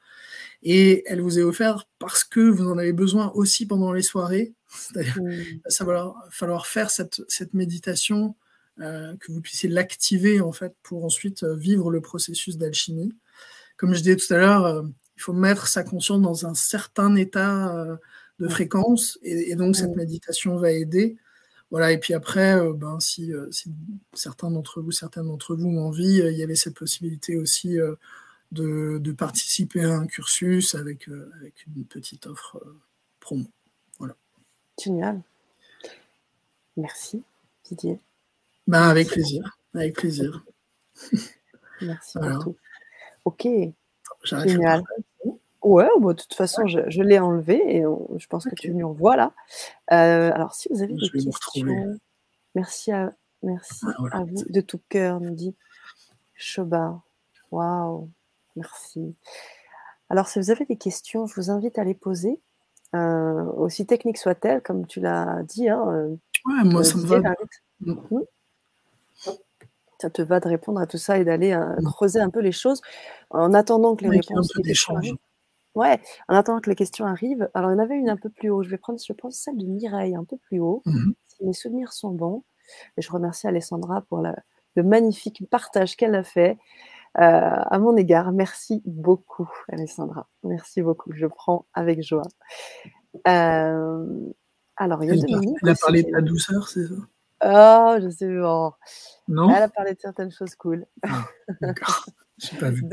B: Et elle vous est offerte parce que vous en avez besoin aussi pendant les soirées. [laughs] Ça va falloir faire cette, méditation, euh, que vous puissiez l'activer en fait pour ensuite euh, vivre le processus d'alchimie. Comme je disais tout à l'heure, il faut mettre sa conscience dans un certain état de fréquence, et, donc cette méditation va aider. Voilà, et puis après, euh, ben, si, euh, si, certains d'entre vous, certaines d'entre vous ont envie, euh, il y avait cette possibilité aussi de, de, participer à un cursus avec, avec une petite offre promo. Voilà.
A: Génial. Merci, Didier.
B: Ben, avec plaisir, avec plaisir. [laughs]
A: Merci pour tout. Ok. Génial. Ouais, bah, de toute façon, je, l'ai enlevé et je pense que tu nous revois là. Euh, alors, si vous avez des questions, merci à, merci ah, à vous de tout cœur, nous dit Choba. Waouh, merci. Alors, si vous avez des questions, je vous invite à les poser, euh, aussi techniques soient-elles, comme tu l'as dit. Hein, euh,
B: ouais, moi, ça me va.
A: Mm. Mmh. Ça te va de répondre à tout ça et d'aller mmh. creuser un peu les choses en attendant que les réponses. Ouais, en attendant que les questions arrivent. Alors, il y en avait une un peu plus haut. Je vais prendre, je pense, celle de Mireille, un peu plus haut, mmh si mes souvenirs sont bons. Et je remercie Alessandra pour le magnifique partage qu'elle a fait euh, à mon égard. Merci beaucoup, Alessandra. Merci beaucoup. Je prends avec joie. Euh, alors, il y a
B: Dominique. Elle a parlé de la douceur, c'est ça?
A: Oh, je sais pas.
B: Non?
A: Elle a parlé de certaines choses cool.
B: Ah, D'accord. Je pas vu.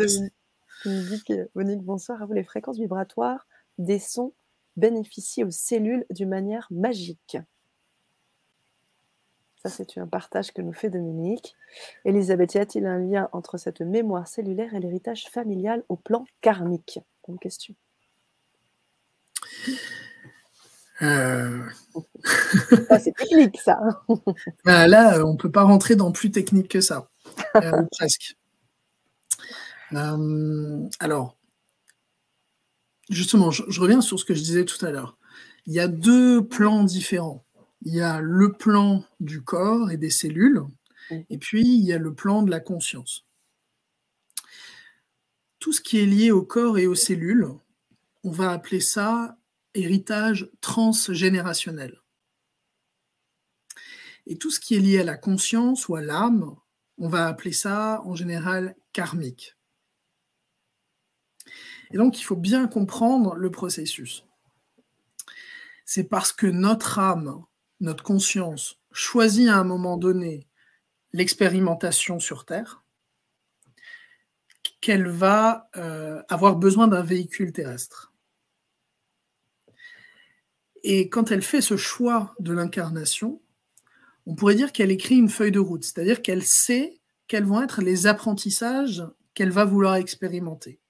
A: Monique, bonsoir à vous. Les fréquences vibratoires des sons bénéficient aux cellules d'une manière magique. Ça, c'est un partage que nous fait Dominique. Elisabeth, y a-t-il un lien entre cette mémoire cellulaire et l'héritage familial au plan karmique? Bonne question.
B: Euh. [laughs]
A: c'est technique, ça. [laughs]
B: Bah, là, on ne peut pas rentrer dans plus technique que ça. Euh, presque. Euh, alors, justement, je, reviens sur ce que je disais tout à l'heure. Il y a deux plans différents. Il y a le plan du corps et des cellules, et puis il y a le plan de la conscience. Tout ce qui est lié au corps et aux cellules, on va appeler ça héritage transgénérationnel. Et tout ce qui est lié à la conscience ou à l'âme, on va appeler ça en général karmique. Et donc, il faut bien comprendre le processus. C'est parce que notre âme, notre conscience, choisit à un moment donné l'expérimentation sur Terre, qu'elle va euh, avoir besoin d'un véhicule terrestre. Et quand elle fait ce choix de l'incarnation, on pourrait dire qu'elle écrit une feuille de route, c'est-à-dire qu'elle sait quels vont être les apprentissages qu'elle va vouloir expérimenter.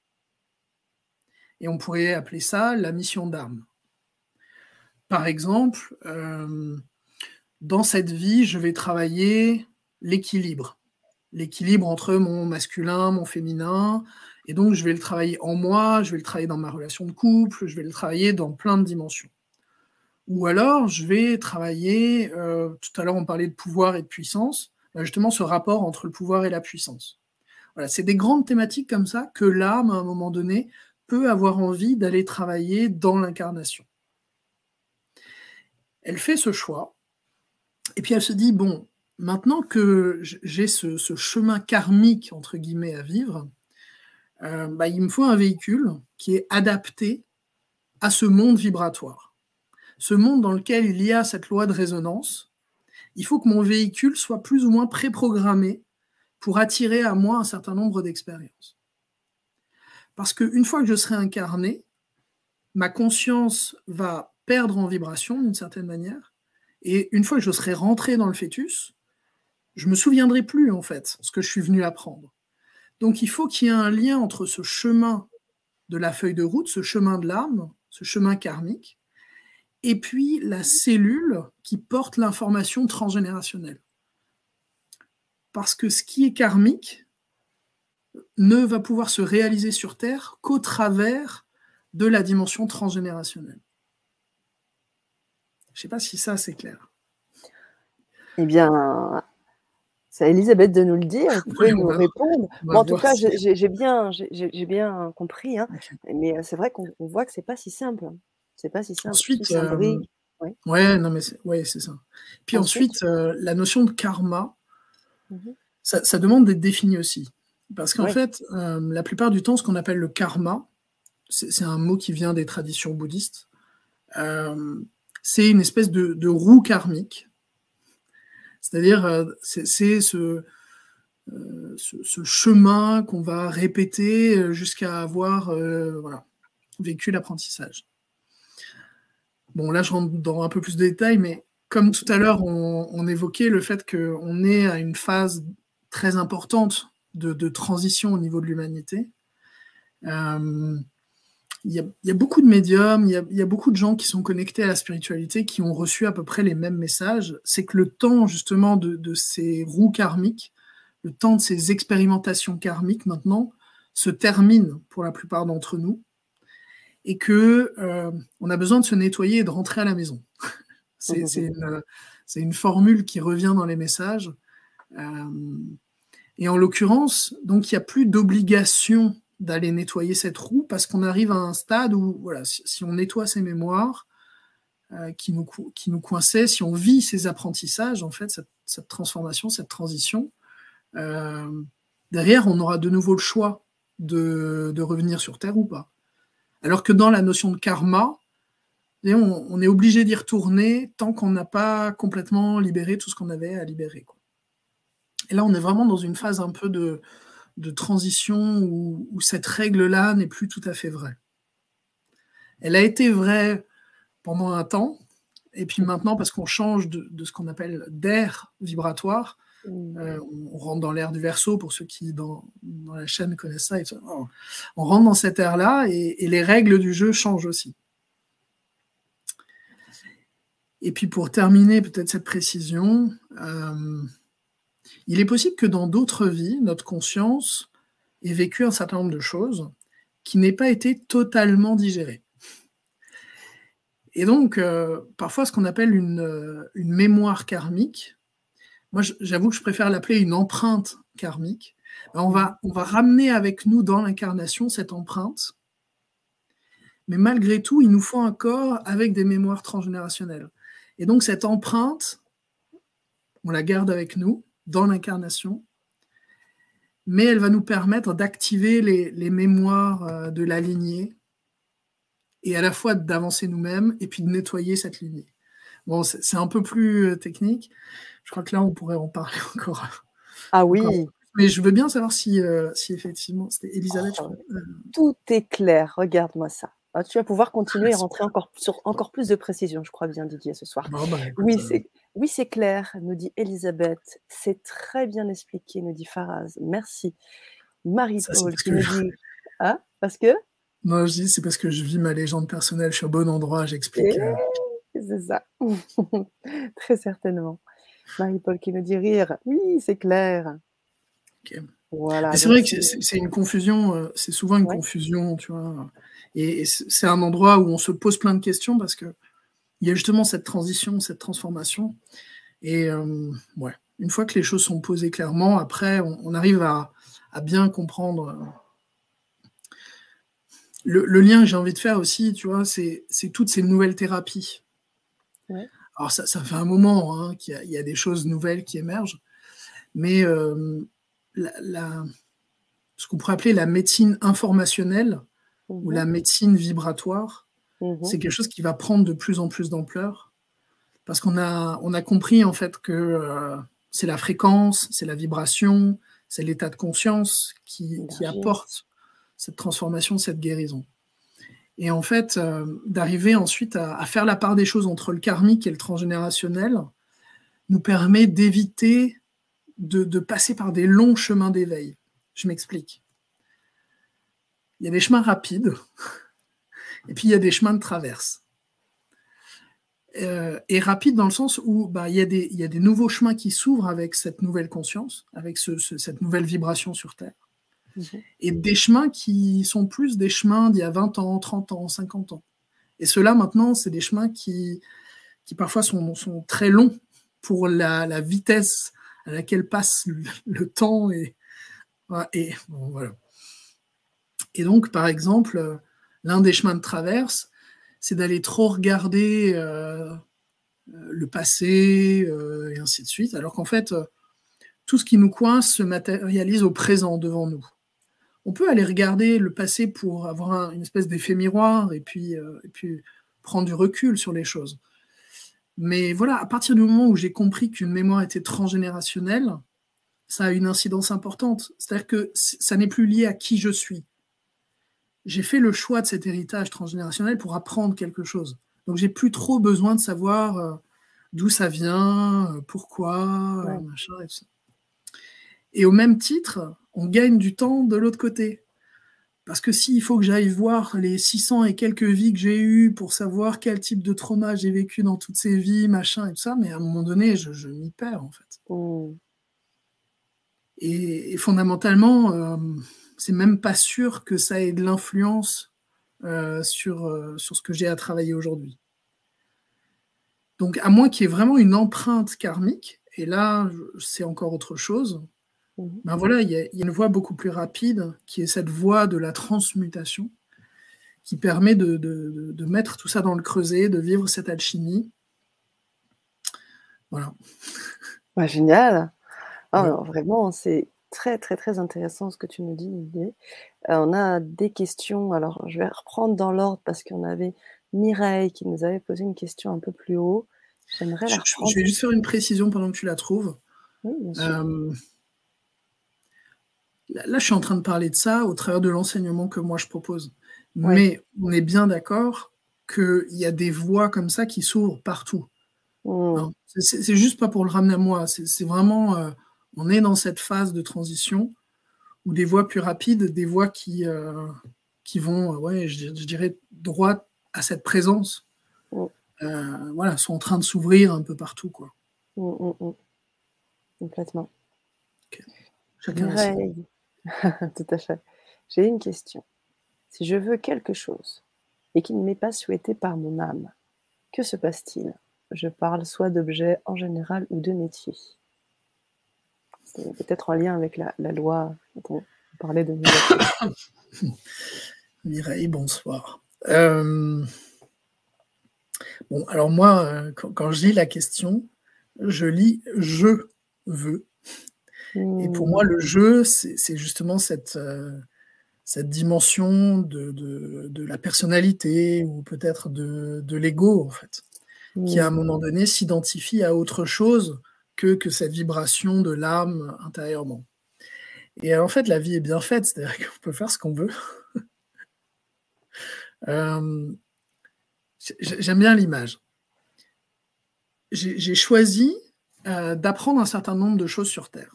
B: Et on pourrait appeler ça la mission d'âme. Par exemple, euh, dans cette vie, je vais travailler l'équilibre. L'équilibre entre mon masculin, mon féminin. Et donc, je vais le travailler en moi, je vais le travailler dans ma relation de couple, je vais le travailler dans plein de dimensions. Ou alors, je vais travailler, euh, tout à l'heure on parlait de pouvoir et de puissance, bah, justement ce rapport entre le pouvoir et la puissance. Voilà, c'est des grandes thématiques comme ça que l'âme, à un moment donné, peut avoir envie d'aller travailler dans l'incarnation. Elle fait ce choix, et puis elle se dit, bon, maintenant que j'ai ce, chemin karmique, entre guillemets, à vivre, euh, bah, il me faut un véhicule qui est adapté à ce monde vibratoire. Ce monde dans lequel il y a cette loi de résonance, il faut que mon véhicule soit plus ou moins préprogrammé pour attirer à moi un certain nombre d'expériences. Parce qu'une fois que je serai incarné, ma conscience va perdre en vibration d'une certaine manière, et une fois que je serai rentré dans le fœtus, je me souviendrai plus en fait ce que je suis venu apprendre. Donc il faut qu'il y ait un lien entre ce chemin de la feuille de route, ce chemin de l'âme, ce chemin karmique, et puis la cellule qui porte l'information transgénérationnelle. Parce que ce qui est karmique ne va pouvoir se réaliser sur Terre qu'au travers de la dimension transgénérationnelle. Je ne sais pas si ça c'est clair.
A: Eh bien, c'est à Elisabeth de nous le dire, [laughs] vous pouvez nous répondre. en tout cas, j'ai bien, bien compris, hein. mais c'est vrai qu'on voit que ce n'est pas si simple. C'est pas si simple.
B: Ensuite, euh, ouais. non mais ouais, c'est ça. Puis ensuite, euh, la notion de karma, mmh ça, demande d'être défini aussi. Parce qu'en fait, euh, la plupart du temps, ce qu'on appelle le karma, c'est un mot qui vient des traditions bouddhistes, c'est une espèce de, roue karmique. C'est-à-dire, c'est ce, ce, chemin qu'on va répéter jusqu'à avoir vécu l'apprentissage. Bon, là, je rentre dans un peu plus de détails, mais comme tout à l'heure, on, évoquait le fait qu'on est à une phase très importante de, transition au niveau de l'humanité. Euh, il y, a beaucoup de médiums, il y, a, beaucoup de gens qui sont connectés à la spiritualité, qui ont reçu à peu près les mêmes messages. C'est que le temps justement de, ces roues karmiques, le temps de ces expérimentations karmiques maintenant, se termine pour la plupart d'entre nous et que euh, on a besoin de se nettoyer et de rentrer à la maison. [laughs] c'est une, formule qui revient dans les messages. Euh, et en l'occurrence, donc il n'y a plus d'obligation d'aller nettoyer cette roue parce qu'on arrive à un stade où, voilà, si, on nettoie ces mémoires euh, qui, nous, qui nous coinçaient, si on vit ces apprentissages, en fait, cette, transformation, cette transition, derrière, on aura de nouveau le choix de, de revenir sur Terre ou pas. Alors que dans la notion de karma, on, est obligé d'y retourner tant qu'on n'a pas complètement libéré tout ce qu'on avait à libérer. Et là, on est vraiment dans une phase un peu de, transition où, cette règle-là n'est plus tout à fait vraie. Elle a été vraie pendant un temps, et puis maintenant, parce qu'on change de, de ce qu'on appelle d'air vibratoire, Mmh. Euh, on, rentre dans l'ère du verso pour ceux qui dans, la chaîne connaissent ça. on rentre dans cette ère-là et, les règles du jeu changent aussi. Et puis pour terminer peut-être cette précision, euh, il est possible que dans d'autres vies, notre conscience ait vécu un certain nombre de choses qui n'aient pas été totalement digérées. Et donc, euh, parfois, ce qu'on appelle une, une mémoire karmique, moi j'avoue que je préfère l'appeler une empreinte karmique. Va, on va ramener avec nous dans l'incarnation cette empreinte, mais malgré tout, il nous faut un corps avec des mémoires transgénérationnelles. Et donc cette empreinte, on la garde avec nous dans l'incarnation, mais elle va nous permettre d'activer les, les, mémoires euh, de la lignée et à la fois d'avancer nous-mêmes et puis de nettoyer cette lignée. Bon, c'est un peu plus euh, technique, je crois que là, on pourrait en parler [laughs] encore.
A: Ah oui.
B: Mais je veux bien savoir si, euh, si effectivement, c'était Elisabeth.
A: Oh, tout est clair, regarde-moi ça. Ah, tu vas pouvoir continuer et rentrer encore, sur encore plus de précision, je crois bien, Didier, ce soir.
B: Bah,
A: oui, c'est oui, c'est clair, nous dit Elisabeth. C'est très bien expliqué, nous dit Faraz. Merci. Marie-Paul qui nous dit. Ah, parce que?
B: Non, je dis c'est parce que je vis ma légende personnelle, je suis au bon endroit, j'explique. Euh.
A: C'est ça. [laughs] très certainement. Marie-Paul qui nous dit rire. Oui, c'est clair.
B: Voilà. C'est vrai que c'est une confusion, euh, c'est souvent une confusion, tu vois. Et c'est un endroit où on se pose plein de questions parce que il y a justement cette transition, cette transformation. Et euh, ouais, une fois que les choses sont posées clairement, après, on, arrive à, bien comprendre. Euh, le, lien que j'ai envie de faire aussi, tu vois, c'est toutes ces nouvelles thérapies. Alors, ça, fait un moment hein, qu'il y, a des choses nouvelles qui émergent, mais euh, ce qu'on pourrait appeler la médecine informationnelle ou mhm. la médecine vibratoire, mhm. c'est quelque chose qui va prendre de plus en plus d'ampleur parce qu'on a, on a compris en fait que euh, c'est la fréquence, c'est la vibration, c'est l'état de conscience qui, apporte cette transformation, cette guérison. Et en fait, euh, d'arriver ensuite à, faire la part des choses entre le karmique et le transgénérationnel nous permet d'éviter de passer par des longs chemins d'éveil. Je m'explique il y a des chemins rapides [laughs] et puis il y a des chemins de traverse. Euh, et rapide dans le sens où bah, il, y a des, il y a des nouveaux chemins qui s'ouvrent avec cette nouvelle conscience, avec cette nouvelle vibration sur Terre. Et des chemins qui sont plus des chemins d'il y a 20 ans, 30 ans, 50 ans. Et ceux-là, maintenant, c'est des chemins qui, qui parfois sont, sont très longs pour la, vitesse à laquelle passe le, temps. Et, et voilà. Et donc, par exemple, l'un des chemins de traverse, c'est d'aller trop regarder euh, euh, le passé et ainsi de suite, alors qu'en fait, tout ce qui nous coince se matérialise au présent devant nous. On peut aller regarder le passé pour avoir une espèce d'effet miroir et puis prendre du recul sur les choses. Mais voilà, à partir du moment où j'ai compris qu'une mémoire était transgénérationnelle, ça a une incidence importante. C'est-à-dire que ça n'est plus lié à qui je suis j'ai fait le choix de cet héritage transgénérationnel pour apprendre quelque chose. Donc j'ai plus trop besoin de savoir euh, d'où ça vient, euh, pourquoi, euh, machin, et ça. Et au même titre, on gagne du temps de l'autre côté. Parce que s'il faut que j'aille voir les 600 et quelques vies que j'ai eues pour savoir quel type de trauma j'ai vécu dans toutes ces vies, machin et tout ça, mais à un moment donné, je, m'y perds en fait. Oh. Et, fondamentalement, c'est même pas sûr que ça ait de l'influence euh, sur, euh, sur ce que j'ai à travailler aujourd'hui. Donc, à moins qu'il y ait vraiment une empreinte karmique, et là, c'est encore autre chose, mhm. ben voilà, il y, a, une voie beaucoup plus rapide qui est cette voie de la transmutation qui permet de, mettre tout ça dans le creuset, de vivre cette alchimie. Voilà.
A: génial. Ah, vraiment, c'est très, très, très intéressant ce que tu nous dis, Olivier. Euh, on a des questions. Alors, je vais reprendre dans l'ordre parce qu'on avait Mireille qui nous avait posé une question un peu plus haut.
B: J'aimerais la reprendre. Je, vais juste faire une précision pendant que tu la trouves. Euh, là, je suis en train de parler de ça au travers de l'enseignement que moi je propose. Mais on est bien d'accord qu'il y a des voies comme ça qui s'ouvrent partout. Mmh. C'est juste pas pour le ramener à moi, c'est vraiment euh, on est dans cette phase de transition où des voies plus rapides, des voies qui, euh, qui vont, euh, ouais, je, dirais, droit à cette présence, mm. euh, voilà, sont en train de s'ouvrir un peu partout. Quoi.
A: Mm, mm, Complètement.
B: Chacun [laughs]
A: Tout à fait. J'ai une question. Si je veux quelque chose et qu'il ne m'est pas souhaité par mon âme, que se passe-t-il? Je parle soit d'objets en général ou de peut-être en lien avec la, loi dont on parlait de [coughs]
B: Mireille, bonsoir. Euh, bon, alors moi, euh, quand, je lis la question, je lis je veux. Et pour moi, le jeu, c'est justement cette, euh, cette dimension de, la personnalité ou peut-être de, l'ego, en fait, qui à un moment donné s'identifie à autre chose que, cette vibration de l'âme intérieurement. Et en fait, la vie est bien faite, c'est-à-dire qu'on peut faire ce qu'on veut. [laughs] Euh, j'aime bien l'image. J'ai choisi euh, d'apprendre un certain nombre de choses sur Terre.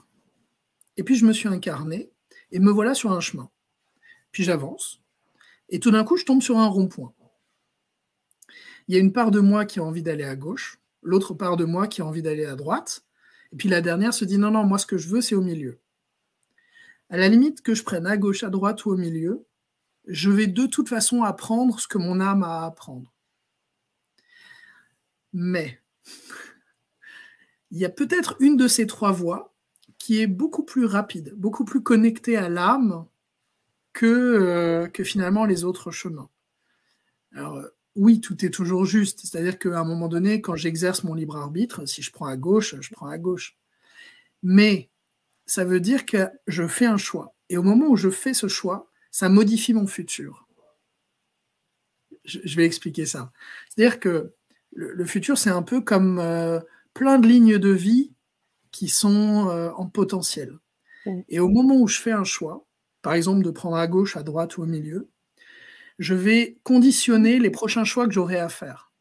B: Et puis je me suis incarné et me voilà sur un chemin. Puis j'avance et tout d'un coup je tombe sur un rond-point. Il y a une part de moi qui a envie d'aller à gauche, l'autre part de moi qui a envie d'aller à droite, et puis la dernière se dit non, non, moi ce que je veux c'est au milieu. À la limite que je prenne à gauche, à droite ou au milieu, je vais de toute façon apprendre ce que mon âme a à apprendre. Mais il y a peut-être une de ces trois voies qui est beaucoup plus rapide, beaucoup plus connectée à l'âme que, euh, que finalement les autres chemins. Alors, oui, tout est toujours juste. C'est-à-dire qu'à un moment donné, quand j'exerce mon libre arbitre, si je prends à gauche, je prends à gauche. Mais ça veut dire que je fais un choix. Et au moment où je fais ce choix, ça modifie mon futur. Je, vais expliquer ça. C'est-à-dire que le, futur, c'est un peu comme euh, plein de lignes de vie qui sont euh, en potentiel. Et au moment où je fais un choix, par exemple de prendre à gauche, à droite ou au milieu, je vais conditionner les prochains choix que j'aurai à faire.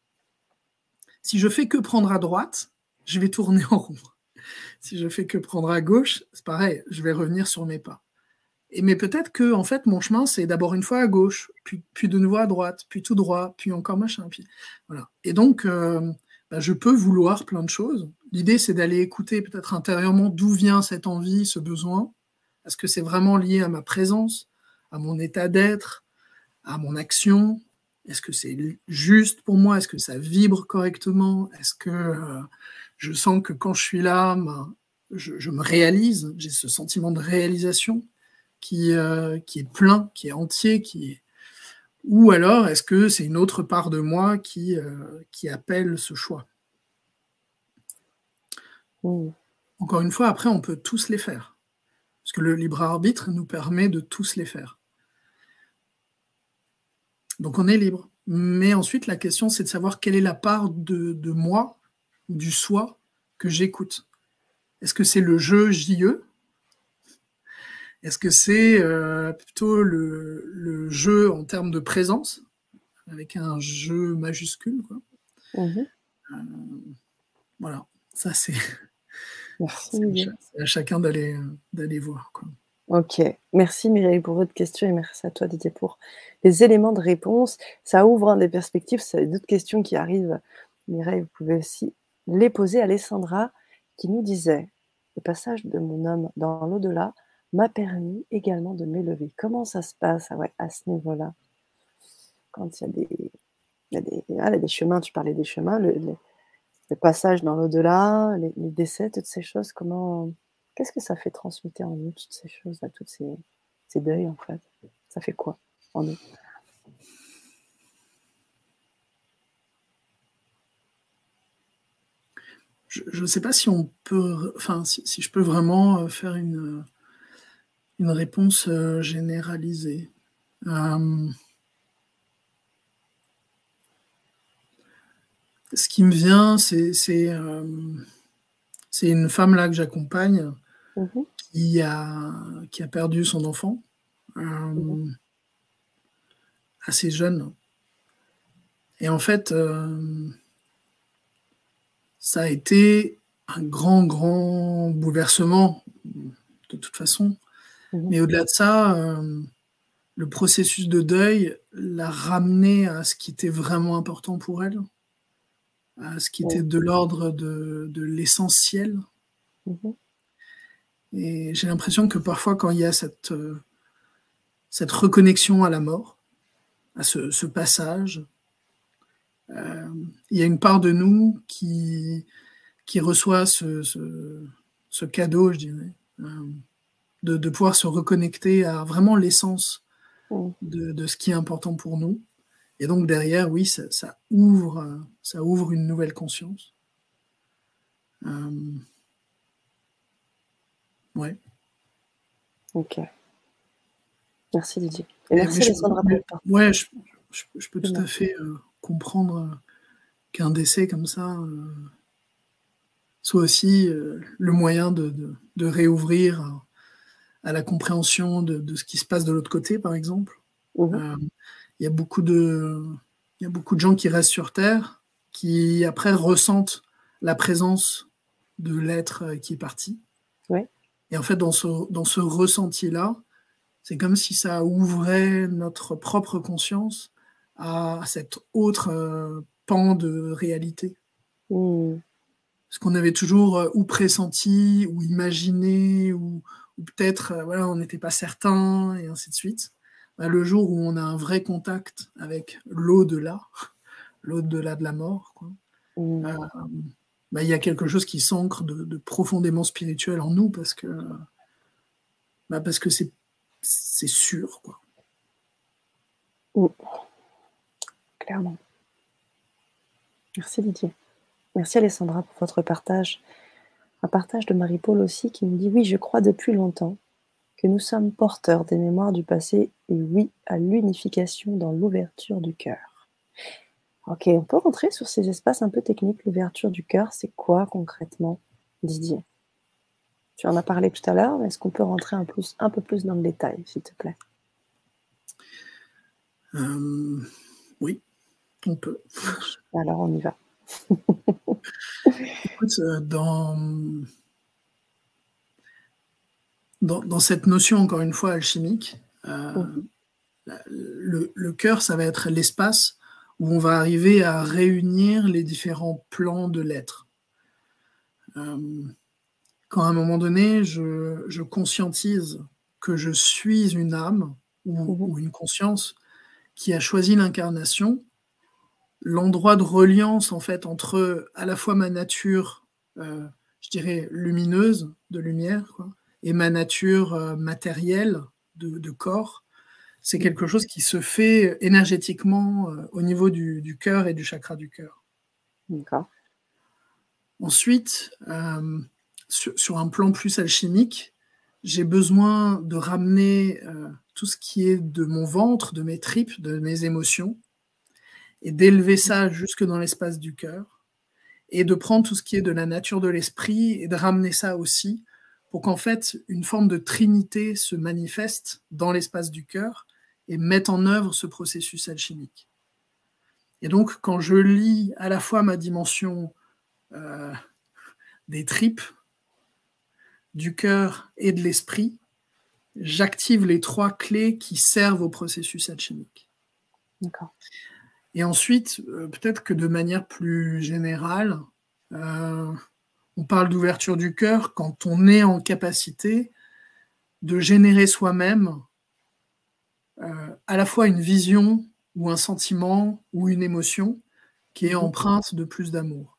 B: Si je fais que prendre à droite, je vais tourner en rond. Si je fais que prendre à gauche, c'est pareil, je vais revenir sur mes pas. Et mais peut-être que en fait mon chemin c'est d'abord une fois à gauche, puis, puis, de nouveau à droite, puis tout droit, puis encore machin, puis voilà. Et donc euh, bah, je peux vouloir plein de choses. L'idée c'est d'aller écouter peut-être intérieurement d'où vient cette envie, ce besoin. Est-ce que c'est vraiment lié à ma présence, à mon état d'être, à mon action? Est-ce que c'est juste pour moi? Est-ce que ça vibre correctement? Est-ce que euh, je sens que quand je suis là, ben, je, me réalise J'ai ce sentiment de réalisation qui, euh, qui est plein, qui est entier, qui est... Ou alors, est-ce que c'est une autre part de moi qui, euh, qui appelle ce choix? Mmh. Encore une fois, après, on peut tous les faire. Parce que le libre arbitre nous permet de tous les faire. Donc on est libre. Mais ensuite, la question, c'est de savoir quelle est la part de, moi, du soi, que j'écoute. Est-ce que c'est le jeu JE Est-ce que c'est euh, plutôt le, jeu en termes de présence, avec un jeu majuscule quoi? Mhm. Euh, voilà, ça c'est à chacun d'aller voir. Quoi.
A: Ok, merci Mireille pour votre question et merci à toi Didier pour les éléments de réponse. Ça ouvre des perspectives, a d'autres questions qui arrivent. Mireille, vous pouvez aussi les poser à Alessandra qui nous disait Le passage de mon homme dans l'au-delà m'a permis également de m'élever. Comment ça se passe? Ah à ce niveau-là Quand il y a des, il y a des, chemins, tu parlais des chemins, le, passage dans l'au-delà, les décès, toutes ces choses, comment Qu'est-ce que ça fait transmuter en nous toutes ces choses, là, toutes ces, deuils en fait? Ça fait quoi en nous?
B: Je ne sais pas si on peut, enfin, si, je peux vraiment euh, faire une, une réponse euh, généralisée. Euh, ce qui me vient, c'est une femme là que j'accompagne Mhm. qui, a, qui a perdu son enfant euh, assez jeune. Et en fait, euh, ça a été un grand, grand bouleversement, de toute façon. Mhm. Mais au-delà de ça, euh, le processus de deuil l'a ramené à ce qui était vraiment important pour elle, à ce qui était de l'ordre de, de l'essentiel. Mhm. Et j'ai l'impression que parfois, quand il y a cette, euh, cette reconnexion à la mort, à ce, passage, euh, il y a une part de nous qui, qui reçoit ce, ce, cadeau, je dirais, euh, de, de, pouvoir se reconnecter à vraiment l'essence mm. de, de, ce qui est important pour nous. Et donc derrière, oui, ça, ça ouvre, ça ouvre une nouvelle conscience. Ouais.
A: Ok. Merci Didier. Et merci Alessandra
B: Ouais, je, peux tout à fait euh, comprendre euh, qu'un décès comme ça euh, soit aussi le moyen de, réouvrir à, la compréhension de, ce qui se passe de l'autre côté, par exemple. Mmh il y a beaucoup de, il y a beaucoup de gens qui restent sur Terre, qui après ressentent la présence de l'être qui est parti. Et en fait, dans ce, dans ce ressenti-là, c'est comme si ça ouvrait notre propre conscience à cet autre euh, pan de réalité. Mmh. Ce qu'on avait toujours euh, ou pressenti, ou imaginé, ou, peut-être euh, voilà, on n'était pas certain, et ainsi de suite. Bah, le jour où on a un vrai contact avec l'au-delà, [laughs] l'au-delà de la mort, mmh. Bah, il y a quelque chose qui s'ancre de, profondément spirituel en nous parce que bah, c'est sûr.
A: Clairement. Merci Didier. Merci Alessandra pour votre partage. Un partage de Marie-Paul aussi qui nous dit oui, je crois depuis longtemps que nous sommes porteurs des mémoires du passé et oui à l'unification dans l'ouverture du cœur. Ok, on peut rentrer sur ces espaces un peu techniques. L'ouverture du cœur, c'est quoi concrètement, Didier? Tu en as parlé tout à l'heure, mais est-ce qu'on peut rentrer un, un, peu plus dans le détail, s'il te plaît?
B: Euh, Oui, on peut.
A: Alors on y va. [laughs]
B: Écoute, euh, dans, dans, cette notion, encore une fois, alchimique, euh, le, le cœur, ça va être l'espace où on va arriver à réunir les différents plans de l'être. Euh, quand à un moment donné, je, conscientise que je suis une âme ou, mhm. une conscience qui a choisi l'incarnation, l'endroit de reliance en fait entre à la fois ma nature, euh, je dirais lumineuse de lumière, et ma nature euh, matérielle de, corps, c'est quelque chose qui se fait énergétiquement euh, au niveau du, cœur et du chakra du cœur.
A: D'accord.
B: Ensuite, sur, un plan plus alchimique, j'ai besoin de ramener tout ce qui est de mon ventre, de mes tripes, de mes émotions, et d'élever ça jusque dans l'espace du cœur, et de prendre tout ce qui est de la nature de l'esprit et de ramener ça aussi, pour qu'en fait une forme de trinité se manifeste dans l'espace du cœur et mette en œuvre ce processus alchimique. Et donc quand je lis à la fois ma dimension euh, des tripes, du cœur et de l'esprit, j'active les trois clés qui servent au processus alchimique.
A: D'accord.
B: Et ensuite, euh, peut-être que de manière plus générale, euh, on parle d'ouverture du cœur quand on est en capacité de générer soi-même à la fois une vision ou un sentiment ou une émotion qui est empreinte de plus d'amour.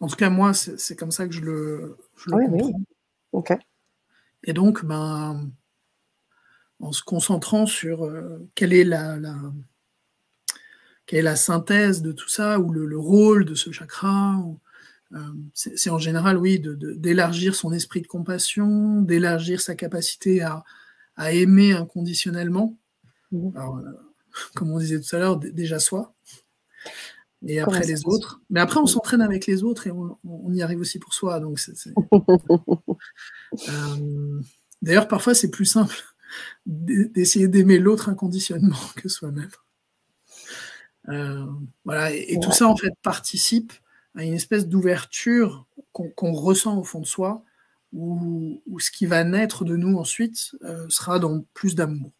B: En tout cas, moi, c'est comme ça que je le,
A: oui, comprends. Oui. Ok.
B: Et donc, ben, en se concentrant sur quelle est la, quelle est la synthèse de tout ça, ou le, rôle de ce chakra. Euh, c'est en général, oui, d'élargir son esprit de compassion, d'élargir sa capacité à, aimer inconditionnellement. Mmh. Euh, [laughs] comme on disait tout à l'heure, déjà soi, et après les autres. Mais après, on s'entraîne avec les autres et on, y arrive aussi pour soi. Donc, [laughs] euh, D'ailleurs, parfois, c'est plus simple [laughs] d'essayer d'aimer l'autre inconditionnellement que soi-même. Euh, voilà, et, tout ça en fait participe à une espèce d'ouverture qu'on ressent au fond de soi, où, ce qui va naître de nous ensuite euh, sera dans plus d'amour.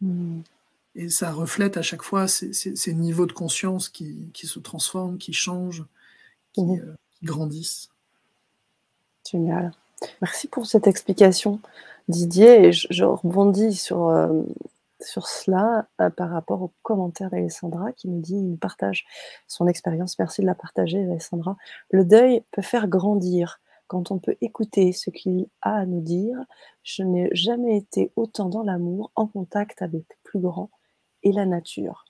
B: Hmm. Et ça reflète à chaque fois ces, niveaux de conscience qui, se transforment, qui changent, qui, hmm. euh, grandissent.
A: Génial. Merci pour cette explication, Didier. Et je, rebondis sur, sur cela euh, par rapport au commentaire d'Alessandra qui nous dit, il partage son expérience. Merci de la partager, Alessandra. Le deuil peut faire grandir quand on peut écouter ce qu'il a à nous dire. Je n'ai jamais été autant dans l'amour, en contact avec le plus grand et la nature.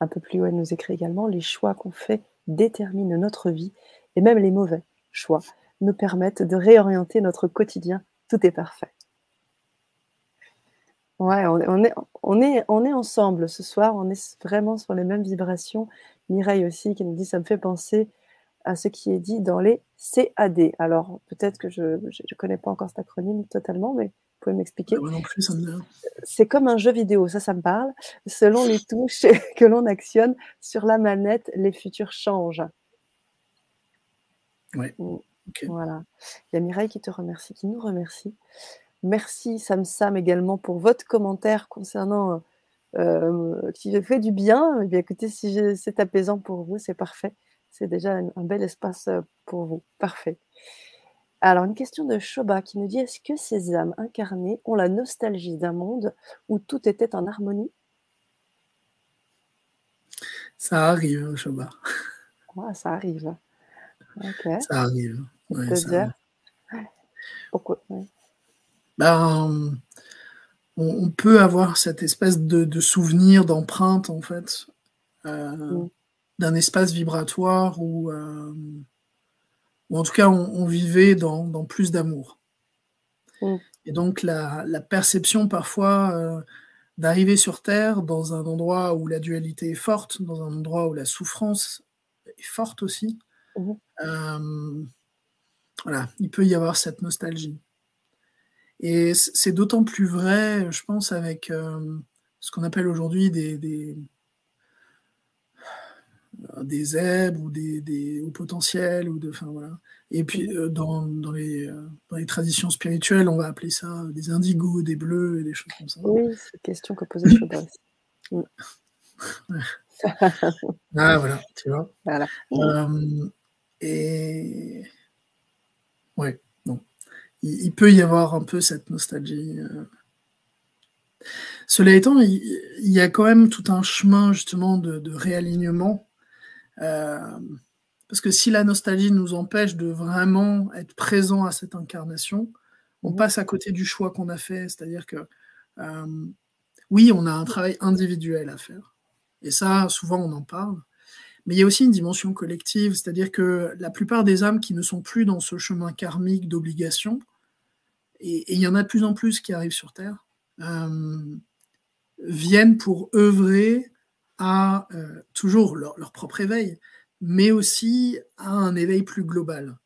A: Un peu plus haut, elle nous écrit également Les choix qu'on fait déterminent notre vie et même les mauvais choix nous permettent de réorienter notre quotidien. Tout est parfait. Ouais, on est on est on est ensemble ce soir, on est vraiment sur les mêmes vibrations. Mireille aussi qui nous dit: «Ça me fait penser à ce qui est dit dans les CAD». Alors peut-être que je ne connais pas encore cet acronyme totalement, mais pouvez m'expliquer
B: Moi non plus, ça me
A: C'est comme un jeu vidéo, ça, ça me parle. Selon les touches [laughs] que l'on actionne sur la manette, les futurs changent.
B: Ouais.
A: Mm. Voilà. Il y a Mireille qui te remercie, qui nous remercie. Merci Sam Sam également pour votre commentaire concernant euh, qui fait du bien. Eh bien, écoutez, si c'est apaisant pour vous, c'est parfait. C'est déjà un, bel espace euh, pour vous. Parfait. Alors, une question de Shoba qui nous dit Est-ce que ces âmes incarnées ont la nostalgie d'un monde où tout était en harmonie?
B: Ça arrive, Shoba.
A: Ah, ça arrive.
B: Ça arrive.
A: C'est-à-dire? Pourquoi?
B: Ben, on, peut avoir cette espèce de, souvenir, d'empreinte, en fait, euh, mm. d'un espace vibratoire où, euh, en tout cas, on, vivait dans, plus d'amour. Mm. Et donc, la, perception parfois euh, d'arriver sur Terre dans un endroit où la dualité est forte, dans un endroit où la souffrance est forte aussi, mm. voilà, il peut y avoir cette nostalgie. Et c'est d'autant plus vrai, je pense, avec euh, ce qu'on appelle aujourd'hui des, des, des zèbres ou des, des hauts potentiels. Ou de, enfin, voilà. Et puis, euh, dans, dans, les, euh, dans, les, traditions spirituelles, on va appeler ça des indigos, des bleus et des choses comme ça.
A: Oui, c'est une question que posait Chaudras. [laughs]
B: Mm. ah, voilà, tu vois.
A: Voilà.
B: et. Ouais il, peut y avoir un peu cette nostalgie. Euh. Cela étant, il, y a quand même tout un chemin justement de, réalignement. Euh, parce que si la nostalgie nous empêche de vraiment être présent à cette incarnation, on mmh. passe à côté du choix qu'on a fait. C'est-à-dire que euh, oui, on a un travail individuel à faire. Et ça, souvent, on en parle. Mais il y a aussi une dimension collective, c'est-à-dire que la plupart des âmes qui ne sont plus dans ce chemin karmique d'obligation, et, il y en a de plus en plus qui arrivent sur Terre, euh, viennent pour œuvrer à euh, toujours leur, propre éveil, mais aussi à un éveil plus global.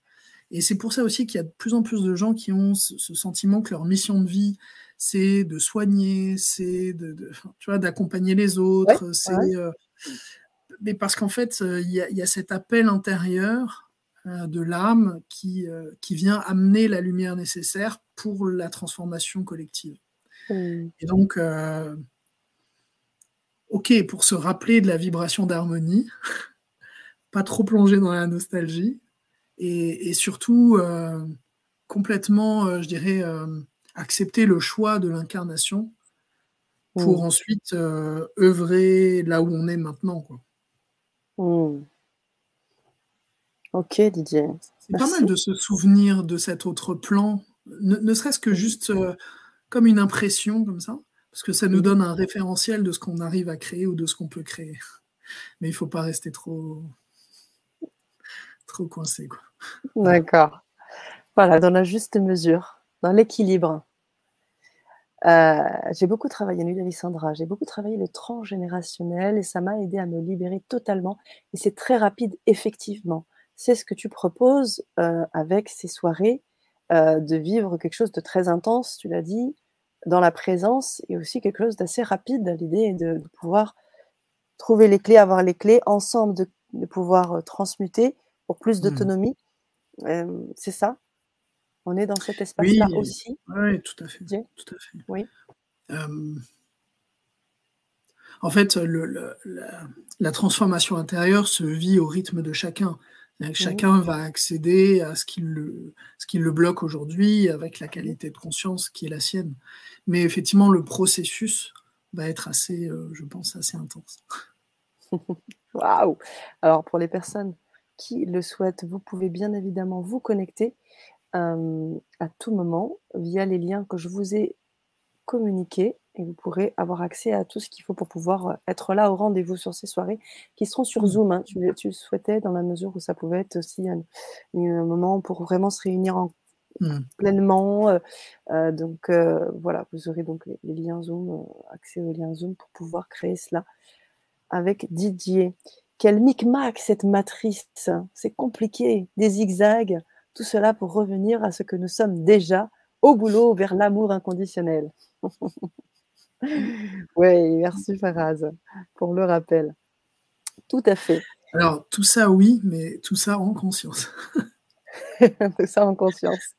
B: Et c'est pour ça aussi qu'il y a de plus en plus de gens qui ont ce, sentiment que leur mission de vie, c'est de soigner, c'est de, tu vois, d'accompagner les autres, c'est euh, mais parce qu'en fait, il y, y, a cet appel intérieur de l'âme qui, euh, qui vient amener la lumière nécessaire pour la transformation collective. Mm. Et donc, euh, ok, pour se rappeler de la vibration d'harmonie, [laughs] pas trop plonger dans la nostalgie, et, surtout complètement, je dirais, accepter le choix de l'incarnation pour mm. ensuite œuvrer là où on est maintenant. Quoi.
A: Mm. Ok, Didier.
B: C'est pas mal de se souvenir de cet autre plan, ne, serait-ce que juste euh, comme une impression comme ça, parce que ça nous donne un référentiel de ce qu'on arrive à créer ou de ce qu'on peut créer. [laughs] Mais il ne faut pas rester trop, trop coincé.
A: D'accord. Voilà, dans la juste mesure, dans l'équilibre. Euh, j'ai beaucoup travaillé, Nuit Alessandra, j'ai beaucoup travaillé le transgénérationnel et ça m'a aidé à me libérer totalement. Et c'est très rapide, effectivement c'est ce que tu proposes euh, avec ces soirées, euh, de vivre quelque chose de très intense, tu l'as dit, dans la présence et aussi quelque chose d'assez rapide. L'idée est de, pouvoir trouver les clés, avoir les clés ensemble, de, pouvoir euh, transmuter pour plus mmh. d'autonomie. c'est ça? On est dans cet espace-là aussi?
B: Oui, tout à fait. Tout à fait.
A: Oui.
B: en fait, le, la, transformation intérieure se vit au rythme de chacun. Chacun va accéder à ce qui le, ce qui le bloque aujourd'hui avec la qualité de conscience qui est la sienne. Mais effectivement, le processus va être assez, euh, je pense, assez intense. [laughs]
A: Waouh Alors, pour les personnes qui le souhaitent, vous pouvez bien évidemment vous connecter euh, à tout moment via les liens que je vous ai communiqués et vous pourrez avoir accès à tout ce qu'il faut pour pouvoir euh, être là au rendez-vous sur ces soirées qui seront sur mmh. Zoom. Hein. Tu, tu, souhaitais dans la mesure où ça pouvait être aussi un, moment pour vraiment se réunir en, mmh. pleinement. Euh, euh, donc voilà, vous aurez donc les, liens Zoom, accès aux liens Zoom pour pouvoir créer cela avec Didier. Quel micmac cette matrice, c'est compliqué, des zigzags, tout cela pour revenir à ce que nous sommes déjà au boulot vers l'amour inconditionnel. [laughs] oui, merci Faraz pour le rappel. Tout à fait.
B: Alors, tout ça, oui, mais tout ça en conscience. [laughs]
A: tout ça en conscience.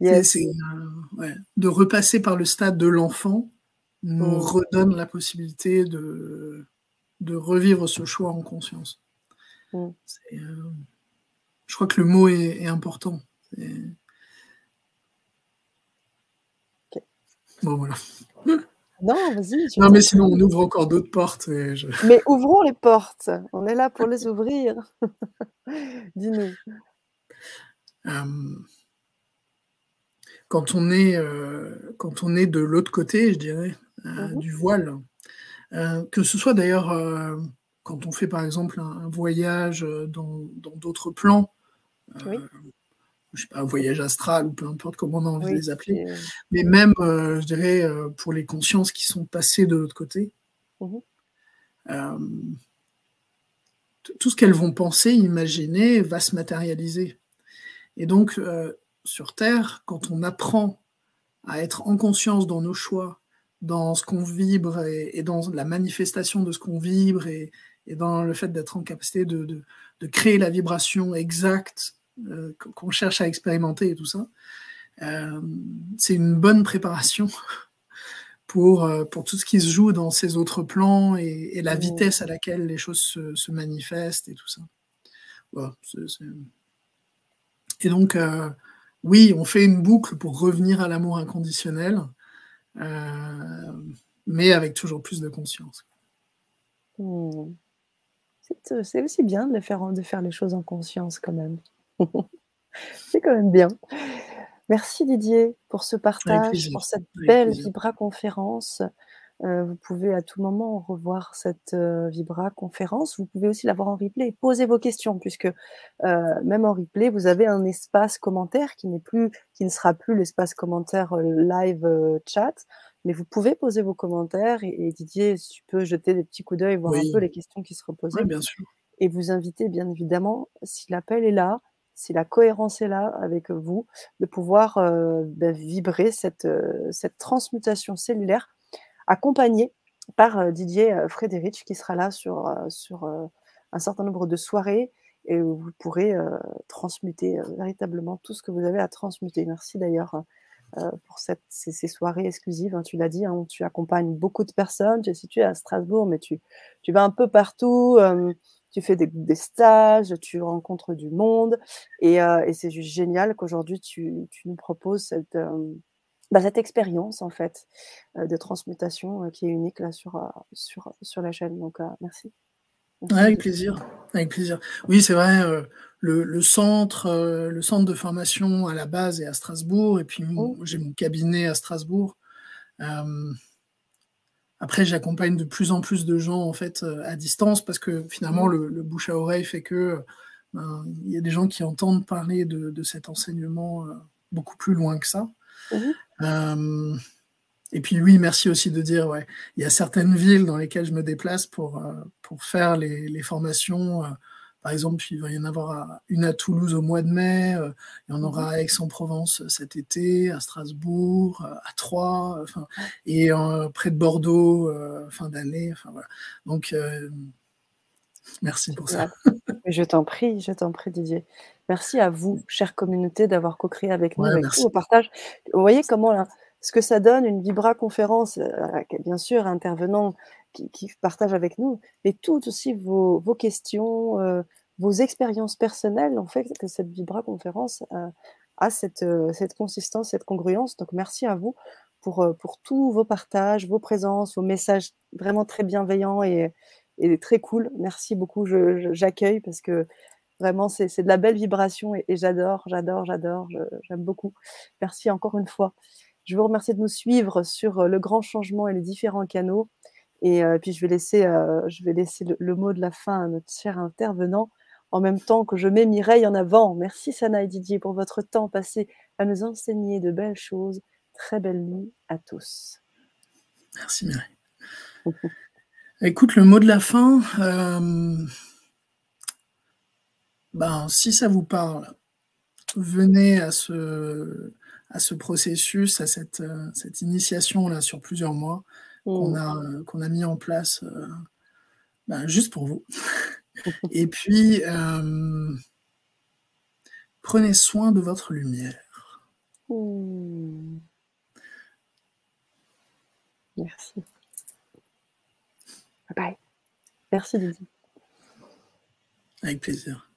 B: Yes. Euh, de repasser par le stade de l'enfant nous mm. redonne la possibilité de, de revivre ce choix en conscience. Mm. Euh, je crois que le mot est, important. Bon, voilà.
A: Non, vas-y.
B: Non, mais sinon, on ouvre encore d'autres portes.
A: Mais ouvrons les portes. On est là pour les ouvrir. [laughs] Dis-nous.
B: Euh, quand, on est, euh, quand on est de l'autre côté, je dirais, euh, mhm. du voile, que ce soit d'ailleurs quand on fait par exemple un, voyage dans d'autres plans, oui je sais pas, un voyage astral ou peu importe comment on a envie de les appeler. Mais même, euh, je dirais, euh, pour les consciences qui sont passées de l'autre côté, mmh euh, tout ce qu'elles vont penser, imaginer, va se matérialiser. Et donc, sur Terre, quand on apprend à être en conscience dans nos choix, dans ce qu'on vibre et, dans la manifestation de ce qu'on vibre et, dans le fait d'être en capacité de, de, créer la vibration exacte euh, qu'on cherche à expérimenter et tout ça, euh, c'est une bonne préparation [laughs] pour, euh, pour tout ce qui se joue dans ces autres plans et, la vitesse à laquelle les choses se, manifestent et tout ça. Et donc, oui, on fait une boucle pour revenir à l'amour inconditionnel, mais avec toujours plus de conscience.
A: Hmm. C'est aussi bien de faire, de faire les choses en conscience quand même. [laughs] C'est quand même bien. Merci Didier pour ce partage, pour cette belle Vibra conférence. Euh, vous pouvez à tout moment revoir cette euh, Vibra conférence. Vous pouvez aussi l'avoir en replay. Posez vos questions, puisque euh, même en replay, vous avez un espace commentaire qui n'est plus, qui ne sera plus l'espace commentaire live chat, mais vous pouvez poser vos commentaires et, Didier, tu peux jeter des petits coups d'œil, voir un peu les questions qui se reposent.
B: bien sûr.
A: Et vous inviter, bien évidemment, si l'appel est là, si la cohérence est là avec vous, de pouvoir euh, ben, vibrer cette, euh, cette transmutation cellulaire accompagnée par euh, Didier Frédéric qui sera là sur, sur un certain nombre de soirées et où vous pourrez transmuter véritablement tout ce que vous avez à transmuter. Merci d'ailleurs pour ces, soirées exclusives. Hein, tu l'as dit, hein, tu accompagnes beaucoup de personnes. Tu es situé à Strasbourg, mais tu, tu vas un peu partout tu fais des, stages, tu rencontres du monde. Et, euh, c'est juste génial qu'aujourd'hui, tu, nous proposes cette, euh, bah, cette expérience, en fait, euh, de transmutation qui est unique là sur, sur, sur la chaîne. Donc, merci.
B: avec plaisir, avec plaisir. Oui, c'est vrai. Le, centre, le centre de formation à la base est à Strasbourg, et puis oh. j'ai mon cabinet à Strasbourg. Après, j'accompagne de plus en plus de gens en fait euh, à distance parce que finalement le, bouche à oreille fait que ben, il y a des gens qui entendent parler de, cet enseignement euh, beaucoup plus loin que ça. Mmh. Euh, et puis oui, merci aussi de dire, ouais, il y a certaines villes dans lesquelles je me déplace pour, pour faire les, les formations par exemple, il va y en avoir une à Toulouse au mois de mai, euh, il y en aura à Aix-en-Provence euh, cet été, à Strasbourg, euh, à Troyes, enfin, et près de Bordeaux fin d'année. Enfin, voilà. Donc, merci pour ça.
A: Je t'en prie, je t'en prie, Didier. Merci à vous, chère communauté, d'avoir co-créé avec nous, avec tout au partage. Vous voyez comment là, ce que ça donne, une Vibra conférence, bien sûr, intervenant qui, partagent avec nous, mais toutes aussi vos, questions, euh, vos expériences personnelles, en fait, que cette Vibra conférence euh, a cette, euh, cette consistance, cette congruence. Donc, merci à vous pour, tous vos partages, vos présences, vos messages vraiment très bienveillants et, très cool. Merci beaucoup, j'accueille parce que vraiment, c'est de la belle vibration et j'adore, j'adore, j'adore, j'aime beaucoup. Merci encore une fois. Je vous remercie de nous suivre sur le grand changement et les différents canaux. Et euh, puis, je vais laisser, euh, le, mot de la fin à notre cher intervenant, en même temps que je mets Mireille en avant. Merci, Sana et Didier, pour votre temps passé à nous enseigner de belles choses. Très belle nuit à tous.
B: Merci, Mireille. [laughs] Écoute, le mot de la fin, euh, ben, si ça vous parle, venez à ce, à ce processus, à cette, cette initiation-là sur plusieurs mois qu'on mmh. a, qu'on a mis en place ben, juste pour vous. [laughs] Et puis, prenez soin de votre lumière.
A: Mmh. Merci. Bye bye. Merci Didi.
B: Avec plaisir.